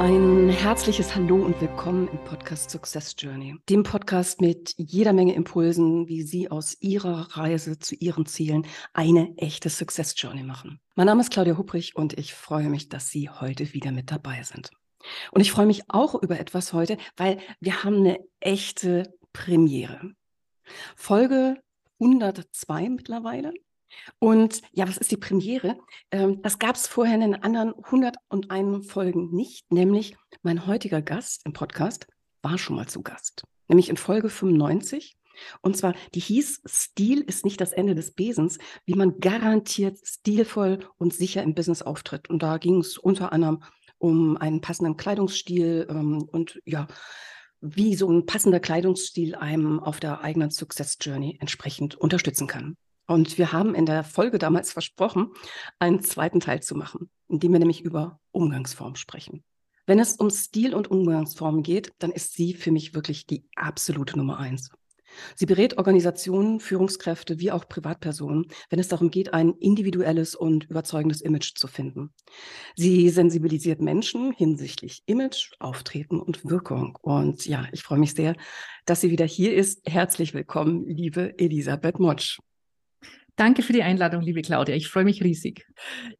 Ein herzliches Hallo und willkommen im Podcast Success Journey, dem Podcast mit jeder Menge Impulsen, wie Sie aus Ihrer Reise zu Ihren Zielen eine echte Success Journey machen. Mein Name ist Claudia Hubrich und ich freue mich, dass Sie heute wieder mit dabei sind. Und ich freue mich auch über etwas heute, weil wir haben eine echte Premiere. Folge 102 mittlerweile. Und ja, was ist die Premiere? Ähm, das gab es vorher in den anderen 101 Folgen nicht, nämlich mein heutiger Gast im Podcast war schon mal zu Gast, nämlich in Folge 95. Und zwar, die hieß, Stil ist nicht das Ende des Besens, wie man garantiert stilvoll und sicher im Business auftritt. Und da ging es unter anderem um einen passenden Kleidungsstil ähm, und ja, wie so ein passender Kleidungsstil einem auf der eigenen Success Journey entsprechend unterstützen kann. Und wir haben in der Folge damals versprochen, einen zweiten Teil zu machen, in dem wir nämlich über Umgangsform sprechen. Wenn es um Stil und Umgangsform geht, dann ist sie für mich wirklich die absolute Nummer eins. Sie berät Organisationen, Führungskräfte wie auch Privatpersonen, wenn es darum geht, ein individuelles und überzeugendes Image zu finden. Sie sensibilisiert Menschen hinsichtlich Image, Auftreten und Wirkung. Und ja, ich freue mich sehr, dass sie wieder hier ist. Herzlich willkommen, liebe Elisabeth Motsch. Danke für die Einladung, liebe Claudia. Ich freue mich riesig.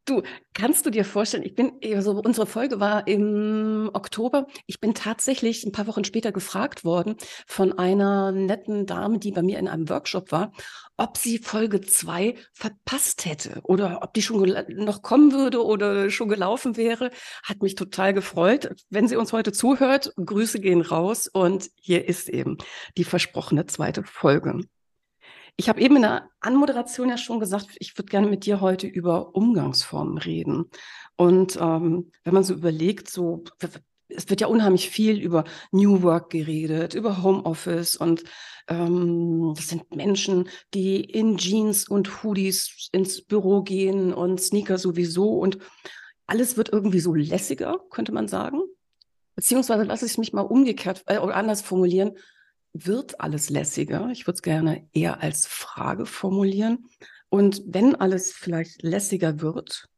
Du, kannst du dir vorstellen, ich bin, also unsere Folge war im Oktober. Ich bin tatsächlich ein paar Wochen später gefragt worden von einer netten Dame, die bei mir in einem Workshop war, ob sie Folge zwei verpasst hätte oder ob die schon noch kommen würde oder schon gelaufen wäre. Hat mich total gefreut. Wenn sie uns heute zuhört, Grüße gehen raus und hier ist eben die versprochene zweite Folge. Ich habe eben in der Anmoderation ja schon gesagt, ich würde gerne mit dir heute über Umgangsformen reden. Und ähm, wenn man so überlegt, so es wird ja unheimlich viel über New Work geredet, über Homeoffice und ähm, das sind Menschen, die in Jeans und Hoodies ins Büro gehen und Sneaker sowieso und alles wird irgendwie so lässiger, könnte man sagen. Beziehungsweise lasse ich mich mal umgekehrt äh, oder anders formulieren wird alles lässiger? Ich würde es gerne eher als Frage formulieren. Und wenn alles vielleicht lässiger wird,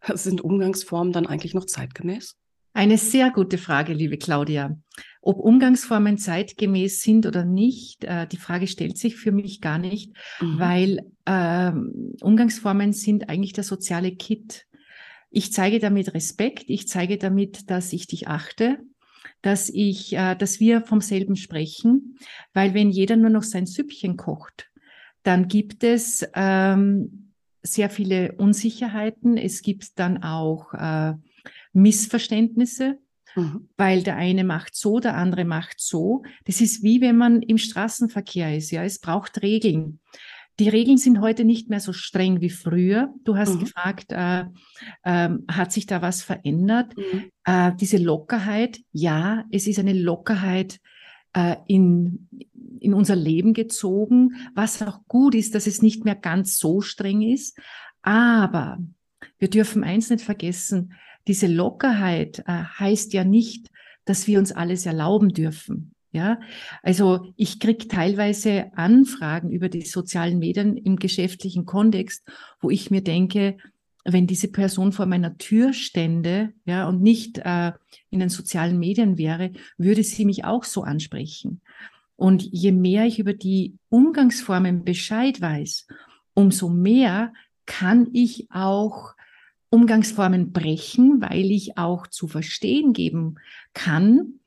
sind Umgangsformen dann eigentlich noch zeitgemäß? Eine sehr gute Frage, liebe Claudia. Ob Umgangsformen zeitgemäß sind oder nicht, äh, die Frage stellt sich für mich gar nicht, mhm. weil äh, Umgangsformen sind eigentlich der soziale Kit. Ich zeige damit Respekt, ich zeige damit, dass ich dich achte, dass ich, äh, dass wir vom selben sprechen, weil wenn jeder nur noch sein Süppchen kocht, dann gibt es ähm, sehr viele Unsicherheiten. Es gibt dann auch äh, Missverständnisse, mhm. weil der eine macht so, der andere macht so. Das ist wie wenn man im Straßenverkehr ist. Ja, es braucht Regeln. Die Regeln sind heute nicht mehr so streng wie früher. Du hast mhm. gefragt, äh, äh, hat sich da was verändert? Mhm. Äh, diese Lockerheit, ja, es ist eine Lockerheit äh, in, in unser Leben gezogen, was auch gut ist, dass es nicht mehr ganz so streng ist. Aber wir dürfen eins nicht vergessen, diese Lockerheit äh, heißt ja nicht, dass wir uns alles erlauben dürfen. Ja, also ich kriege teilweise Anfragen über die sozialen Medien im geschäftlichen Kontext, wo ich mir denke, wenn diese Person vor meiner Tür stände, ja, und nicht äh, in den sozialen Medien wäre, würde sie mich auch so ansprechen. Und je mehr ich über die Umgangsformen Bescheid weiß, umso mehr kann ich auch Umgangsformen brechen, weil ich auch zu verstehen geben kann,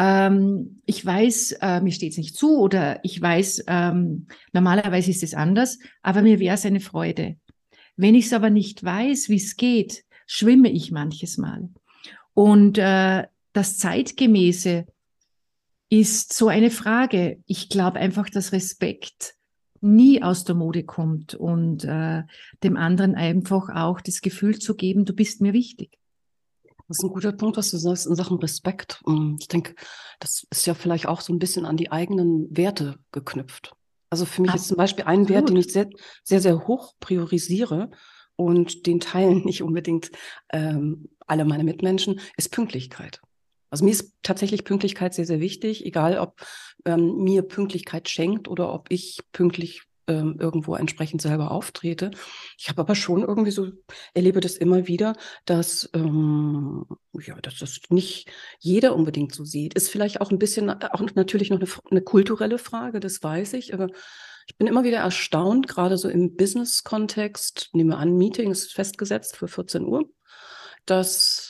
ähm, ich weiß, äh, mir steht es nicht zu oder ich weiß, ähm, normalerweise ist es anders, aber mir wäre es eine Freude. Wenn ich es aber nicht weiß, wie es geht, schwimme ich manches Mal. Und äh, das Zeitgemäße ist so eine Frage. Ich glaube einfach, dass Respekt nie aus der Mode kommt und äh, dem anderen einfach auch das Gefühl zu geben, du bist mir wichtig. Das ist ein guter Punkt, was du sagst in Sachen Respekt. Ähm, ich denke, das ist ja vielleicht auch so ein bisschen an die eigenen Werte geknüpft. Also für mich Absolut. ist zum Beispiel ein Wert, den ich sehr, sehr, sehr hoch priorisiere und den teilen nicht unbedingt ähm, alle meine Mitmenschen, ist Pünktlichkeit. Also mir ist tatsächlich Pünktlichkeit sehr, sehr wichtig, egal ob ähm, mir Pünktlichkeit schenkt oder ob ich pünktlich ähm, irgendwo entsprechend selber auftrete. Ich habe aber schon irgendwie so, erlebe das immer wieder, dass, ähm, ja, dass das nicht jeder unbedingt so sieht. Ist vielleicht auch ein bisschen, auch natürlich noch eine, eine kulturelle Frage, das weiß ich, aber ich bin immer wieder erstaunt, gerade so im Business-Kontext, nehmen wir an, Meeting ist festgesetzt für 14 Uhr, dass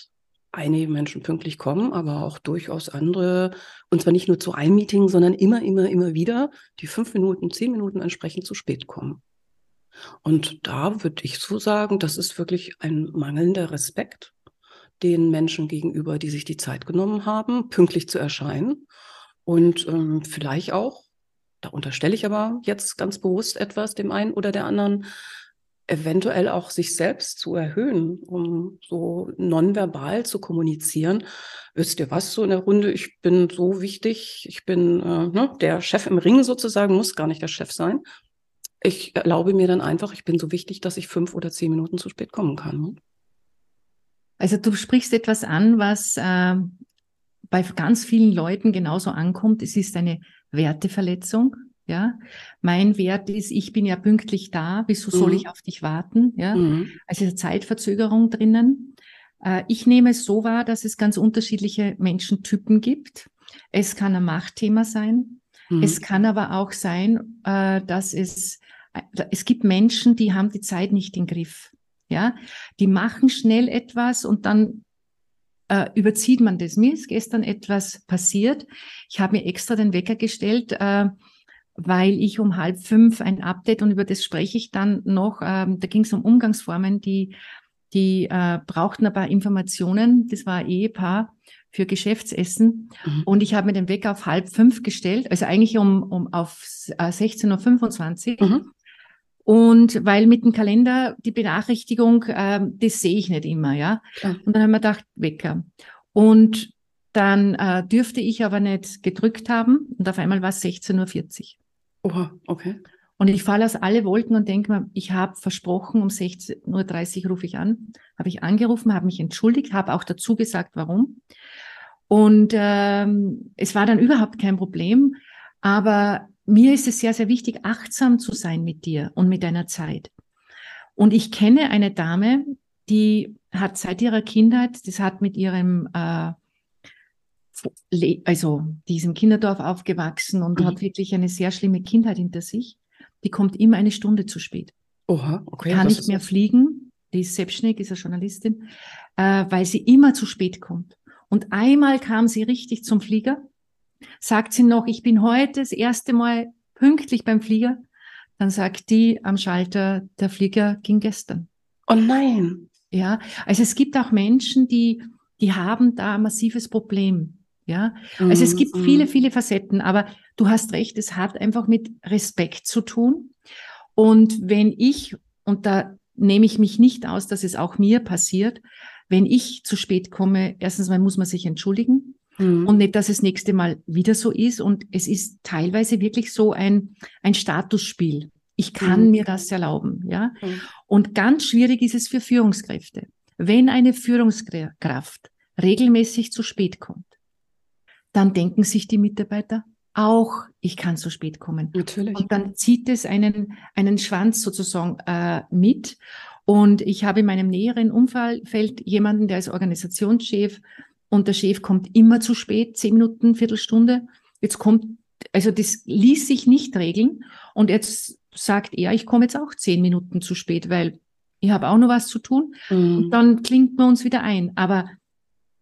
einige Menschen pünktlich kommen, aber auch durchaus andere, und zwar nicht nur zu einem Meeting, sondern immer, immer, immer wieder, die fünf Minuten, zehn Minuten entsprechend zu spät kommen. Und da würde ich so sagen, das ist wirklich ein mangelnder Respekt den Menschen gegenüber, die sich die Zeit genommen haben, pünktlich zu erscheinen. Und ähm, vielleicht auch, da unterstelle ich aber jetzt ganz bewusst etwas dem einen oder der anderen, eventuell auch sich selbst zu erhöhen, um so nonverbal zu kommunizieren. Wisst ihr was, so in der Runde, ich bin so wichtig, ich bin äh, ne, der Chef im Ring sozusagen, muss gar nicht der Chef sein. Ich erlaube mir dann einfach, ich bin so wichtig, dass ich fünf oder zehn Minuten zu spät kommen kann. Ne? Also du sprichst etwas an, was äh, bei ganz vielen Leuten genauso ankommt. Es ist eine Werteverletzung. Ja, mein Wert ist, ich bin ja pünktlich da. Wieso soll mhm. ich auf dich warten? Ja, mhm. also ist Zeitverzögerung drinnen. Äh, ich nehme es so wahr, dass es ganz unterschiedliche Menschentypen gibt. Es kann ein Machtthema sein. Mhm. Es kann aber auch sein, äh, dass es, äh, es gibt Menschen, die haben die Zeit nicht im Griff. Ja, die machen schnell etwas und dann äh, überzieht man das. Mir ist gestern etwas passiert. Ich habe mir extra den Wecker gestellt, äh, weil ich um halb fünf ein Update und über das spreche ich dann noch. Ähm, da ging es um Umgangsformen, die, die äh, brauchten ein paar Informationen. Das war ein Ehepaar für Geschäftsessen mhm. und ich habe mir den Wecker auf halb fünf gestellt, also eigentlich um, um auf äh, 16.25 Uhr. Mhm. Und weil mit dem Kalender die Benachrichtigung, äh, das sehe ich nicht immer, ja. ja. Und dann haben wir gedacht, Wecker. Und dann äh, dürfte ich aber nicht gedrückt haben und auf einmal war es 16.40 Uhr. Oha, okay. Und ich falle aus alle Wolken und denke mir, ich habe versprochen, um 16.30 Uhr rufe ich an, habe ich angerufen, habe mich entschuldigt, habe auch dazu gesagt, warum. Und ähm, es war dann überhaupt kein Problem. Aber mir ist es sehr, sehr wichtig, achtsam zu sein mit dir und mit deiner Zeit. Und ich kenne eine Dame, die hat seit ihrer Kindheit, das hat mit ihrem äh, also diesem Kinderdorf aufgewachsen und mhm. hat wirklich eine sehr schlimme Kindheit hinter sich. Die kommt immer eine Stunde zu spät. Oha, okay. Kann nicht mehr das? fliegen. Die ist selbstständig, ist eine Journalistin, äh, weil sie immer zu spät kommt. Und einmal kam sie richtig zum Flieger, sagt sie noch, ich bin heute das erste Mal pünktlich beim Flieger. Dann sagt die am Schalter, der Flieger ging gestern. Oh nein. Ja, also es gibt auch Menschen, die, die haben da ein massives Problem. Ja, also es gibt viele, mhm. viele Facetten, aber du hast recht, es hat einfach mit Respekt zu tun. Und wenn ich, und da nehme ich mich nicht aus, dass es auch mir passiert, wenn ich zu spät komme, erstens mal muss man sich entschuldigen mhm. und nicht, dass es nächste Mal wieder so ist. Und es ist teilweise wirklich so ein, ein Statusspiel. Ich kann mhm. mir das erlauben, ja. Mhm. Und ganz schwierig ist es für Führungskräfte. Wenn eine Führungskraft regelmäßig zu spät kommt, dann denken sich die Mitarbeiter auch, ich kann zu spät kommen. Natürlich. Und dann zieht es einen, einen Schwanz sozusagen äh, mit. Und ich habe in meinem näheren Umfeld jemanden, der ist Organisationschef und der Chef kommt immer zu spät, zehn Minuten, Viertelstunde. Jetzt kommt, also das ließ sich nicht regeln. Und jetzt sagt er, ich komme jetzt auch zehn Minuten zu spät, weil ich habe auch noch was zu tun. Mhm. Und dann klingt man uns wieder ein. Aber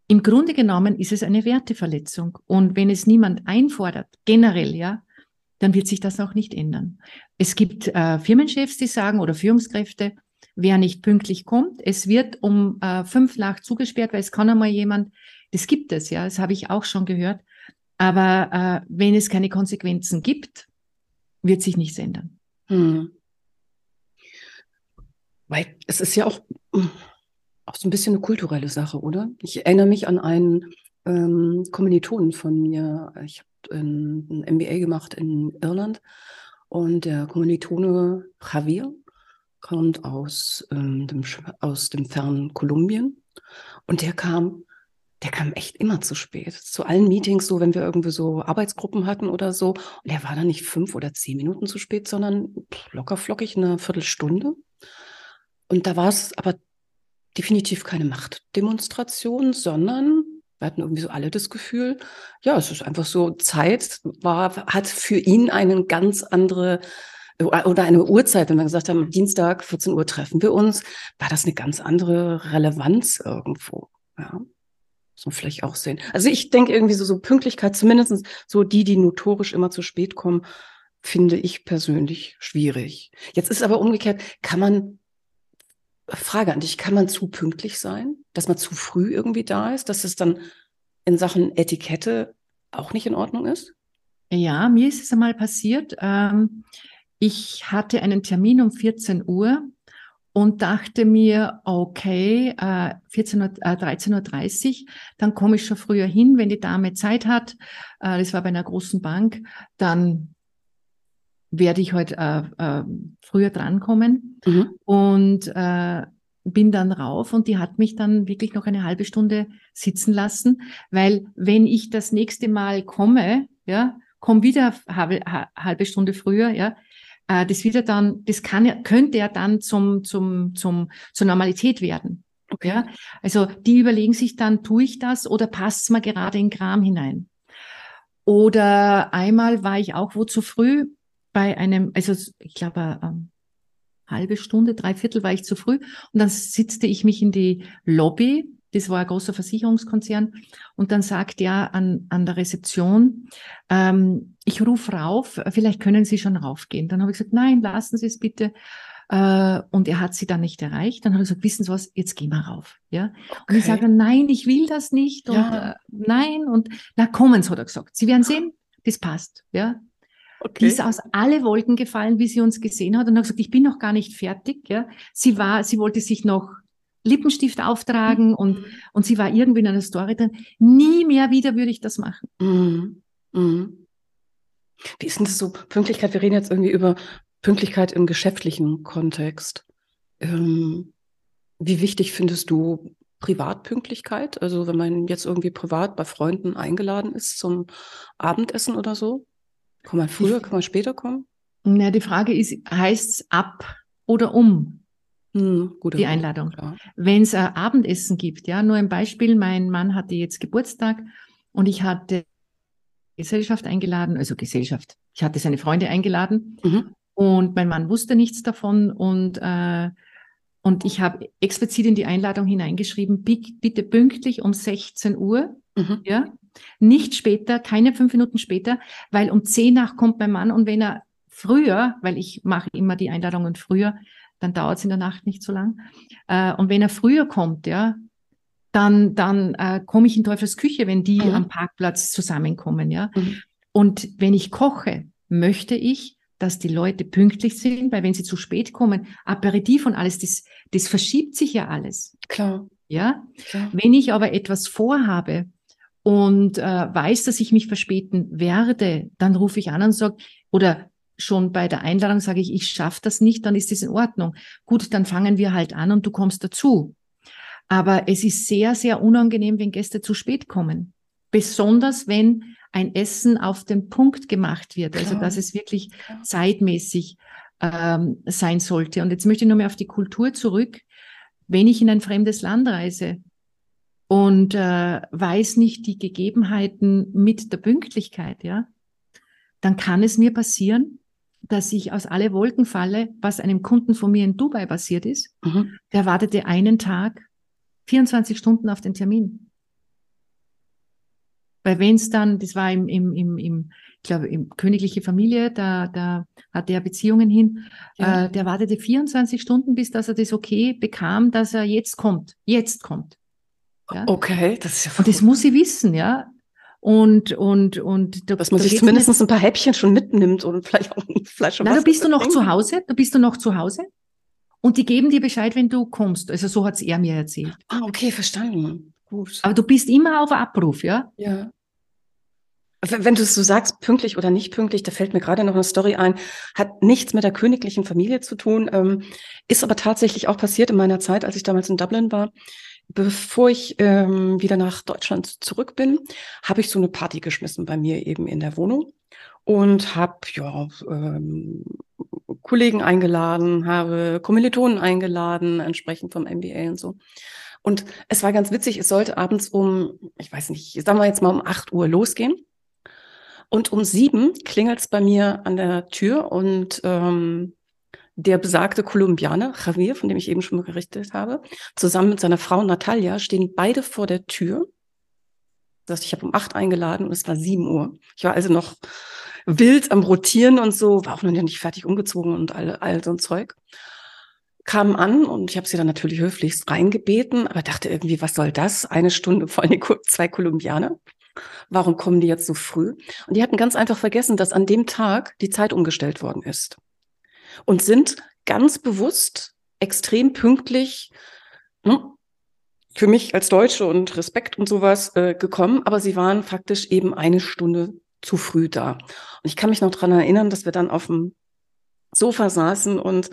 im Grunde genommen ist es eine Werteverletzung. Und wenn es niemand einfordert, generell, ja, dann wird sich das auch nicht ändern. Es gibt äh, Firmenchefs, die sagen, oder Führungskräfte, wer nicht pünktlich kommt, es wird um äh, fünf nach zugesperrt, weil es kann einmal jemand, das gibt es, ja, das habe ich auch schon gehört. Aber äh, wenn es keine Konsequenzen gibt, wird sich nichts ändern. Hm. Weil es ist ja auch auch so ein bisschen eine kulturelle Sache, oder? Ich erinnere mich an einen ähm, Kommilitonen von mir. Ich habe ein, ein MBA gemacht in Irland und der Kommilitone Javier kommt aus, ähm, dem, aus dem fernen Kolumbien und der kam der kam echt immer zu spät. Zu allen Meetings, so wenn wir irgendwie so Arbeitsgruppen hatten oder so. Und der war dann nicht fünf oder zehn Minuten zu spät, sondern locker flockig eine Viertelstunde. Und da war es aber definitiv keine Machtdemonstration, sondern wir hatten irgendwie so alle das Gefühl, ja, es ist einfach so, Zeit war, hat für ihn eine ganz andere oder eine Uhrzeit, wenn wir gesagt haben, Dienstag 14 Uhr treffen wir uns, war das eine ganz andere Relevanz irgendwo. Ja so vielleicht auch sehen. Also ich denke irgendwie so, so Pünktlichkeit, zumindest so die, die notorisch immer zu spät kommen, finde ich persönlich schwierig. Jetzt ist aber umgekehrt, kann man, Frage an dich, kann man zu pünktlich sein, dass man zu früh irgendwie da ist, dass es dann in Sachen Etikette auch nicht in Ordnung ist? Ja, mir ist es einmal passiert. Ähm, ich hatte einen Termin um 14 Uhr und dachte mir, okay, äh, 14 Uhr, äh, 13.30 Uhr, dann komme ich schon früher hin, wenn die Dame Zeit hat. Äh, das war bei einer großen Bank, dann werde ich heute äh, äh, früher drankommen. Mhm. Und äh, bin dann rauf und die hat mich dann wirklich noch eine halbe Stunde sitzen lassen, weil wenn ich das nächste Mal komme, ja, komm wieder halbe, halbe Stunde früher, ja, äh, das wieder dann, das kann ja, könnte ja dann zum, zum, zum, zur Normalität werden. Okay. Ja? Also die überlegen sich dann, tue ich das oder passt es mir gerade in Kram hinein? Oder einmal war ich auch wo zu früh bei einem, also ich glaube, ähm, halbe Stunde, drei Viertel war ich zu früh und dann sitzte ich mich in die Lobby das war ein großer Versicherungskonzern. Und dann sagt er an, an der Rezeption, ähm, ich rufe rauf, vielleicht können Sie schon raufgehen. Dann habe ich gesagt, nein, lassen Sie es bitte. Äh, und er hat sie dann nicht erreicht. Dann habe ich gesagt, wissen Sie was, jetzt gehen wir rauf. Ja? Okay. Und ich sage, nein, ich will das nicht. Und ja. äh, nein, und na kommen hat er gesagt. Sie werden sehen, das passt. Ja? Okay. Die ist aus alle Wolken gefallen, wie sie uns gesehen hat und hat gesagt, ich bin noch gar nicht fertig. Ja. Sie war, sie wollte sich noch Lippenstift auftragen und, und sie war irgendwie in einer Story drin. Nie mehr wieder würde ich das machen. Mhm. Mhm. Wie ist denn das so? Pünktlichkeit, wir reden jetzt irgendwie über Pünktlichkeit im geschäftlichen Kontext. Ähm, wie wichtig findest du Privatpünktlichkeit? Also wenn man jetzt irgendwie privat bei Freunden eingeladen ist zum Abendessen oder so? Kann man früher, kann man später kommen? Na, die Frage ist, heißt es ab oder um? Hm, die Einladung. Wenn es ein Abendessen gibt, ja, nur ein Beispiel, mein Mann hatte jetzt Geburtstag und ich hatte Gesellschaft eingeladen, also Gesellschaft. Ich hatte seine Freunde eingeladen mhm. und mein Mann wusste nichts davon und äh, und ich habe explizit in die Einladung hineingeschrieben, bitte pünktlich um 16 Uhr, mhm. ja, nicht später, keine fünf Minuten später, weil um 10 nach kommt mein Mann und wenn er früher, weil ich mache immer die Einladungen früher, dann dauert es in der Nacht nicht so lang. Äh, und wenn er früher kommt, ja, dann, dann äh, komme ich in Teufels Küche, wenn die mhm. am Parkplatz zusammenkommen, ja. Mhm. Und wenn ich koche, möchte ich, dass die Leute pünktlich sind, weil wenn sie zu spät kommen, Aperitif und alles, das, das verschiebt sich ja alles. Klar. Ja. Klar. Wenn ich aber etwas vorhabe und äh, weiß, dass ich mich verspäten werde, dann rufe ich an und sage, oder schon bei der Einladung sage ich, ich schaffe das nicht, dann ist das in Ordnung. Gut, dann fangen wir halt an und du kommst dazu. Aber es ist sehr, sehr unangenehm, wenn Gäste zu spät kommen. Besonders wenn ein Essen auf den Punkt gemacht wird, also dass es wirklich zeitmäßig ähm, sein sollte. Und jetzt möchte ich nur mehr auf die Kultur zurück. Wenn ich in ein fremdes Land reise und äh, weiß nicht die Gegebenheiten mit der Pünktlichkeit, ja, dann kann es mir passieren, dass ich aus alle Wolken falle, was einem Kunden von mir in Dubai passiert ist. Mhm. Der wartete einen Tag, 24 Stunden auf den Termin. Weil wenn es dann, das war im, im, im, im ich glaube, im königliche Familie, da, da hat er Beziehungen hin, ja. äh, der wartete 24 Stunden, bis dass er das okay bekam, dass er jetzt kommt, jetzt kommt. Ja? Okay, das ist ja Und das muss sie wissen, ja und und und da, dass man da sich zumindest ein paar Häppchen schon mitnimmt und vielleicht auch eine Flasche Na, Wasser. Da bist du noch zu Hause? Da bist du noch zu Hause? und die geben dir Bescheid, wenn du kommst. Also so hat es er mir erzählt. Ah, okay, verstanden. Gut. Aber du bist immer auf Abruf, ja? Ja. Wenn du es so sagst, pünktlich oder nicht pünktlich, da fällt mir gerade noch eine Story ein, hat nichts mit der königlichen Familie zu tun, ähm, ist aber tatsächlich auch passiert in meiner Zeit, als ich damals in Dublin war. Bevor ich ähm, wieder nach Deutschland zurück bin, habe ich so eine Party geschmissen bei mir eben in der Wohnung und habe ja ähm, Kollegen eingeladen, habe Kommilitonen eingeladen, entsprechend vom MBA und so. Und es war ganz witzig, es sollte abends um, ich weiß nicht, sagen wir jetzt mal um 8 Uhr losgehen. Und um sieben klingelt es bei mir an der Tür und ähm, der besagte Kolumbianer, Javier, von dem ich eben schon mal gerichtet habe, zusammen mit seiner Frau Natalia stehen beide vor der Tür. Das heißt, ich habe um acht eingeladen und es war sieben Uhr. Ich war also noch wild am Rotieren und so, war auch noch nicht fertig umgezogen und all, all so ein Zeug. Kamen an und ich habe sie dann natürlich höflichst reingebeten, aber dachte irgendwie, was soll das? Eine Stunde vor allem zwei Kolumbianer. Warum kommen die jetzt so früh? Und die hatten ganz einfach vergessen, dass an dem Tag die Zeit umgestellt worden ist. Und sind ganz bewusst extrem pünktlich ne, für mich als Deutsche und Respekt und sowas äh, gekommen, aber sie waren faktisch eben eine Stunde zu früh da. Und ich kann mich noch dran erinnern, dass wir dann auf dem Sofa saßen und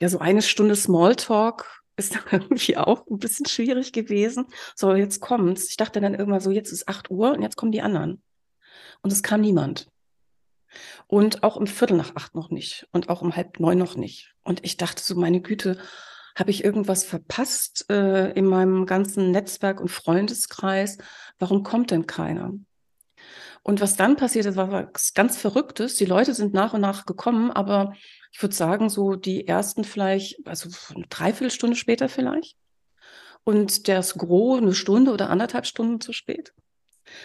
ja, so eine Stunde Smalltalk ist dann irgendwie auch ein bisschen schwierig gewesen. So, jetzt kommt's. Ich dachte dann irgendwann so, jetzt ist 8 Uhr und jetzt kommen die anderen. Und es kam niemand. Und auch um Viertel nach acht noch nicht. Und auch um halb neun noch nicht. Und ich dachte so, meine Güte, habe ich irgendwas verpasst äh, in meinem ganzen Netzwerk und Freundeskreis? Warum kommt denn keiner? Und was dann passiert ist, war was ganz Verrücktes. Die Leute sind nach und nach gekommen, aber ich würde sagen, so die ersten vielleicht, also eine Dreiviertelstunde später vielleicht. Und das Gros eine Stunde oder anderthalb Stunden zu spät.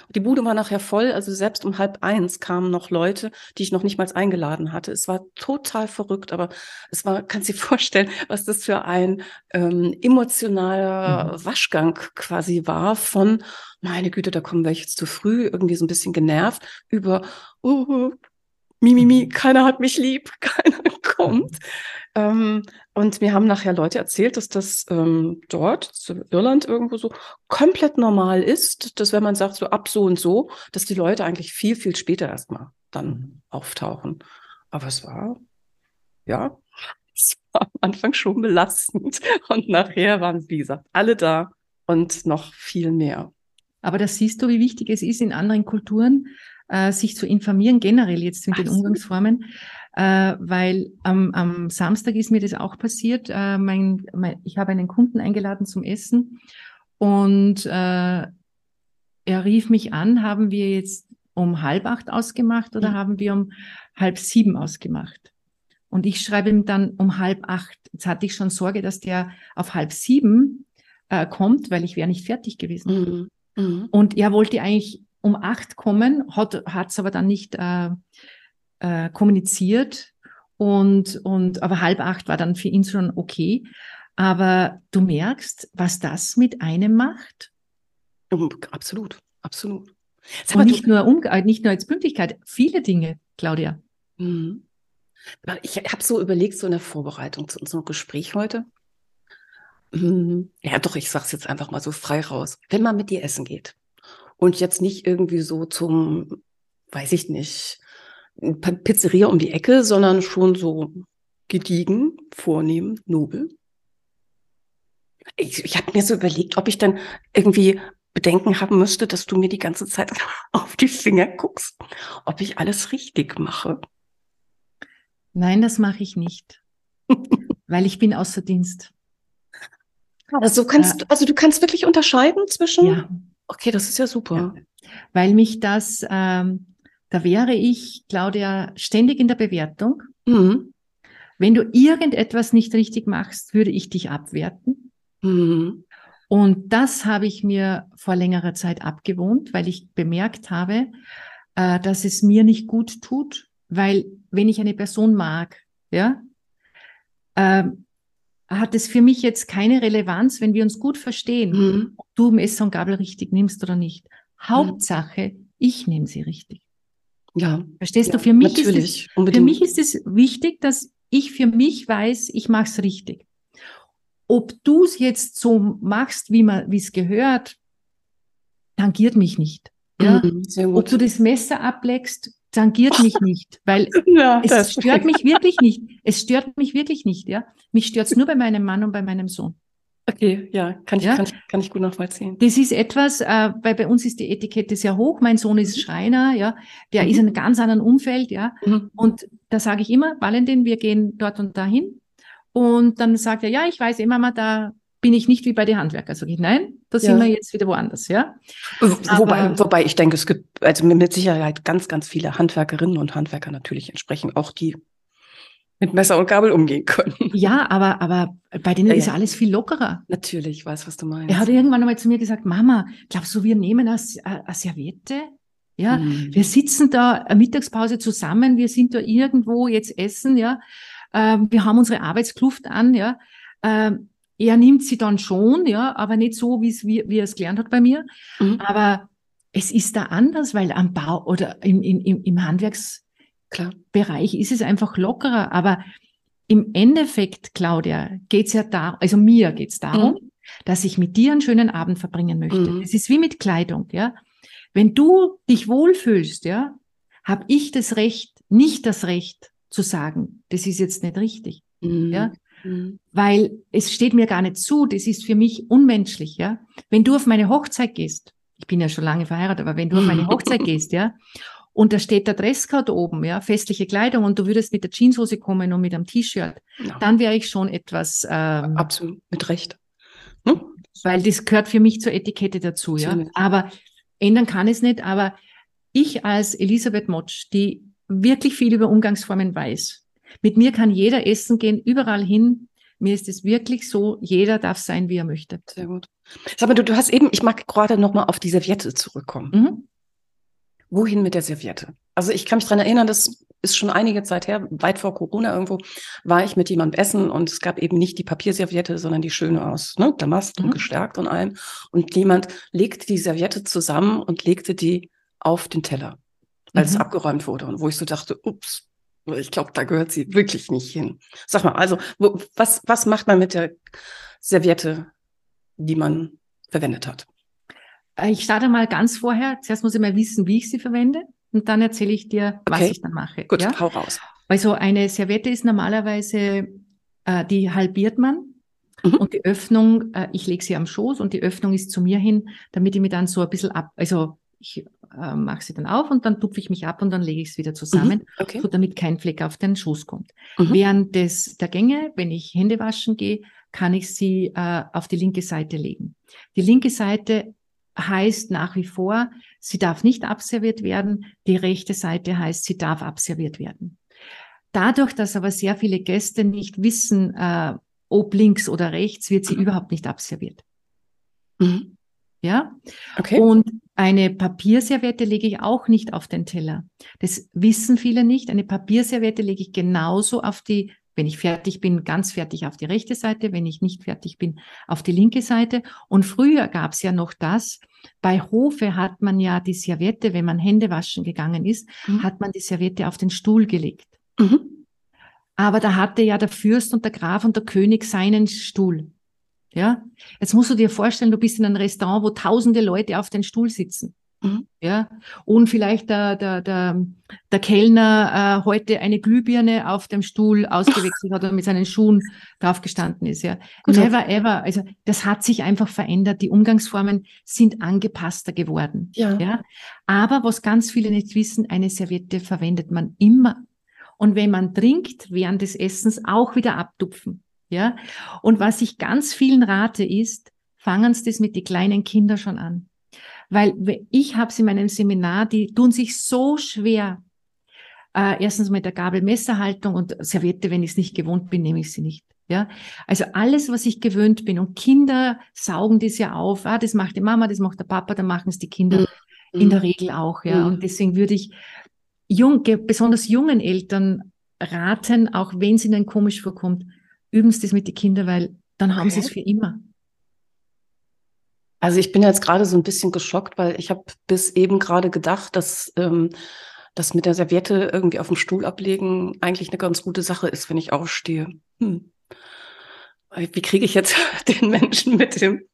Die Bude war nachher voll, also selbst um halb eins kamen noch Leute, die ich noch nicht mal eingeladen hatte. Es war total verrückt, aber es war, kannst dir vorstellen, was das für ein ähm, emotionaler mhm. Waschgang quasi war von, meine Güte, da kommen welche zu früh, irgendwie so ein bisschen genervt, über, uh, Mimimi, keiner hat mich lieb, keiner kommt. Ähm, und mir haben nachher Leute erzählt, dass das ähm, dort, Irland irgendwo so, komplett normal ist, dass wenn man sagt, so ab so und so, dass die Leute eigentlich viel, viel später erstmal dann auftauchen. Aber es war, ja, es war am Anfang schon belastend. Und nachher waren, wie gesagt, alle da und noch viel mehr. Aber das siehst du, wie wichtig es ist, in anderen Kulturen äh, sich zu informieren, generell jetzt mit den Umgangsformen. Äh, weil am, am Samstag ist mir das auch passiert. Äh, mein, mein, ich habe einen Kunden eingeladen zum Essen und äh, er rief mich an, haben wir jetzt um halb acht ausgemacht oder mhm. haben wir um halb sieben ausgemacht? Und ich schreibe ihm dann um halb acht. Jetzt hatte ich schon Sorge, dass der auf halb sieben äh, kommt, weil ich wäre nicht fertig gewesen. Mhm. Mhm. Und er wollte eigentlich um acht kommen, hat es aber dann nicht äh, äh, kommuniziert und, und aber halb acht war dann für ihn schon okay. Aber du merkst, was das mit einem macht. Absolut, absolut. Und nicht nur, um, äh, nicht nur als Pünktlichkeit, viele Dinge, Claudia. Mhm. Ich habe so überlegt, so in der Vorbereitung zu unserem Gespräch heute. Mhm. Ja, doch, ich sage es jetzt einfach mal so frei raus. Wenn man mit dir essen geht, und jetzt nicht irgendwie so zum, weiß ich nicht, Pizzeria um die Ecke, sondern schon so gediegen, vornehm, nobel. Ich, ich habe mir so überlegt, ob ich dann irgendwie Bedenken haben müsste, dass du mir die ganze Zeit auf die Finger guckst, ob ich alles richtig mache. Nein, das mache ich nicht, weil ich bin außer Dienst. Also, kannst, also du kannst wirklich unterscheiden zwischen ja. Okay, das ist ja super. Ja. Weil mich das, ähm, da wäre ich, Claudia, ständig in der Bewertung. Mhm. Wenn du irgendetwas nicht richtig machst, würde ich dich abwerten. Mhm. Und das habe ich mir vor längerer Zeit abgewohnt, weil ich bemerkt habe, äh, dass es mir nicht gut tut, weil wenn ich eine Person mag, ja, äh, hat es für mich jetzt keine Relevanz, wenn wir uns gut verstehen, mhm. ob du Messer und Gabel richtig nimmst oder nicht. Hauptsache, mhm. ich nehme sie richtig. Ja. Verstehst ja, du? Für mich, ist es, für mich ist es wichtig, dass ich für mich weiß, ich mache es richtig. ob du es jetzt so machst, wie man, wie es gehört, tangiert mich nicht. Ja? Mhm, ob du das Messer ableckst, tangiert mich nicht, weil ja, es stört mich wirklich nicht. Es stört mich wirklich nicht, ja. Mich stört es nur bei meinem Mann und bei meinem Sohn. Okay, ja, kann ich, ja? Kann ich, kann ich gut nachvollziehen. Das ist etwas, äh, weil bei uns ist die Etikette sehr hoch. Mein Sohn ist. Schreiner, ja, der mhm. ist in einem ganz anderen Umfeld, ja. Mhm. Und da sage ich immer, Valentin, wir gehen dort und dahin. Und dann sagt er, ja, ich weiß immer mal, da bin ich nicht wie bei den Handwerkern. Sag ich, nein, da sind wir jetzt wieder woanders, ja. Wobei, Aber, wobei ich denke, es gibt also mit Sicherheit ganz, ganz viele Handwerkerinnen und Handwerker natürlich entsprechend auch die mit Messer und Gabel umgehen können. Ja, aber, aber bei denen ja, ist ja alles viel lockerer. Natürlich, ich weiß, was du meinst. Er hat irgendwann einmal zu mir gesagt, Mama, glaubst du, wir nehmen eine, Serviette? Ja, mhm. wir sitzen da Mittagspause zusammen, wir sind da irgendwo jetzt essen, ja. Ähm, wir haben unsere Arbeitskluft an, ja. Ähm, er nimmt sie dann schon, ja, aber nicht so, wie es, wie, er es gelernt hat bei mir. Mhm. Aber es ist da anders, weil am Bau oder im, im, im Handwerks, Klar. Bereich ist es einfach lockerer. Aber im Endeffekt, Claudia, geht's ja da, also mir geht's darum, mhm. dass ich mit dir einen schönen Abend verbringen möchte. Mhm. Es ist wie mit Kleidung, ja. Wenn du dich wohlfühlst, ja, habe ich das Recht, nicht das Recht zu sagen, das ist jetzt nicht richtig, mhm. ja. Mhm. Weil es steht mir gar nicht zu, das ist für mich unmenschlich, ja. Wenn du auf meine Hochzeit gehst, ich bin ja schon lange verheiratet, aber wenn du auf meine Hochzeit gehst, ja, und da steht der Dresscode oben, ja, festliche Kleidung und du würdest mit der Jeanshose kommen und mit einem T-Shirt, ja. dann wäre ich schon etwas. Ähm, Absolut, mit Recht. Hm? Weil das gehört für mich zur Etikette dazu, Absolut. ja. Aber ändern kann es nicht, aber ich als Elisabeth Motsch, die wirklich viel über Umgangsformen weiß, mit mir kann jeder essen gehen, überall hin. Mir ist es wirklich so, jeder darf sein, wie er möchte. Sehr gut. Sag mal, du, du hast eben, ich mag gerade nochmal auf die Serviette zurückkommen. Mhm wohin mit der Serviette? Also ich kann mich dran erinnern, das ist schon einige Zeit her, weit vor Corona irgendwo, war ich mit jemandem essen und es gab eben nicht die Papierserviette, sondern die schöne aus ne, Damast mhm. und gestärkt und allem. Und jemand legte die Serviette zusammen und legte die auf den Teller, als mhm. es abgeräumt wurde. Und wo ich so dachte, ups, ich glaube, da gehört sie wirklich nicht hin. Sag mal, also wo, was, was macht man mit der Serviette, die man verwendet hat? Äh, ich starte mal ganz vorher. Zuerst muss ich mal wissen, wie ich sie verwende. Und dann erzähle ich dir, okay. was ich dann mache. Gut, ja? hau raus. Also eine Serviette ist normalerweise, äh, die halbiert man. Mhm. Und die Öffnung, äh, ich lege sie am Schoß und die Öffnung ist zu mir hin, damit ich mir dann so ein bisschen ab, also ich äh, mache sie dann auf und dann tupfe ich mich ab und dann lege ich es wieder zusammen, mhm. okay. so damit kein Fleck auf den Schoß kommt. Mhm. Während des, der Gänge, wenn ich Hände waschen gehe, kann ich sie äh, auf die linke Seite legen. Die linke Seite heißt nach wie vor, sie darf nicht abserviert werden. Die rechte Seite heißt, sie darf abserviert werden. Dadurch, dass aber sehr viele Gäste nicht wissen, äh, ob links oder rechts, wird sie mhm. überhaupt nicht abserviert. Mhm. Ja? Okay. Und eine Papierserviette lege ich auch nicht auf den Teller. Das wissen viele nicht. Eine Papierserviette lege ich genauso auf die wenn ich fertig bin, ganz fertig auf die rechte Seite, wenn ich nicht fertig bin, auf die linke Seite. Und früher gab es ja noch das, bei Hofe hat man ja die Serviette, wenn man Hände waschen gegangen ist, mhm. hat man die Serviette auf den Stuhl gelegt. Mhm. Aber da hatte ja der Fürst und der Graf und der König seinen Stuhl. Ja, jetzt musst du dir vorstellen, du bist in einem Restaurant, wo tausende Leute auf den Stuhl sitzen. Mhm. Ja, und vielleicht der, der, der, der Kellner äh, heute eine Glühbirne auf dem Stuhl ausgewechselt hat und mit seinen Schuhen drauf gestanden ist. Ja, never ever. Also das hat sich einfach verändert. Die Umgangsformen sind angepasster geworden. Ja. ja, aber was ganz viele nicht wissen, eine Serviette verwendet man immer. Und wenn man trinkt während des Essens, auch wieder abtupfen. Ja, und was ich ganz vielen rate ist, fangen Sie das mit den kleinen Kindern schon an. Weil ich habe es in meinem Seminar, die tun sich so schwer. Äh, erstens mit der Gabel-Messerhaltung und Serviette, wenn ich es nicht gewohnt bin, nehme ich sie nicht. Ja, also alles, was ich gewöhnt bin. Und Kinder saugen das ja auf. Ah, das macht die Mama, das macht der Papa, dann machen es die Kinder mhm. in der Regel auch. Ja, mhm. und deswegen würde ich jung, besonders jungen Eltern raten, auch wenn es ihnen komisch vorkommt, üben Sie das mit den Kindern, weil dann haben okay. sie es für immer. Also ich bin jetzt gerade so ein bisschen geschockt, weil ich habe bis eben gerade gedacht, dass ähm, das mit der Serviette irgendwie auf dem Stuhl ablegen eigentlich eine ganz gute Sache ist, wenn ich aufstehe. Hm. Wie kriege ich jetzt den Menschen mit dem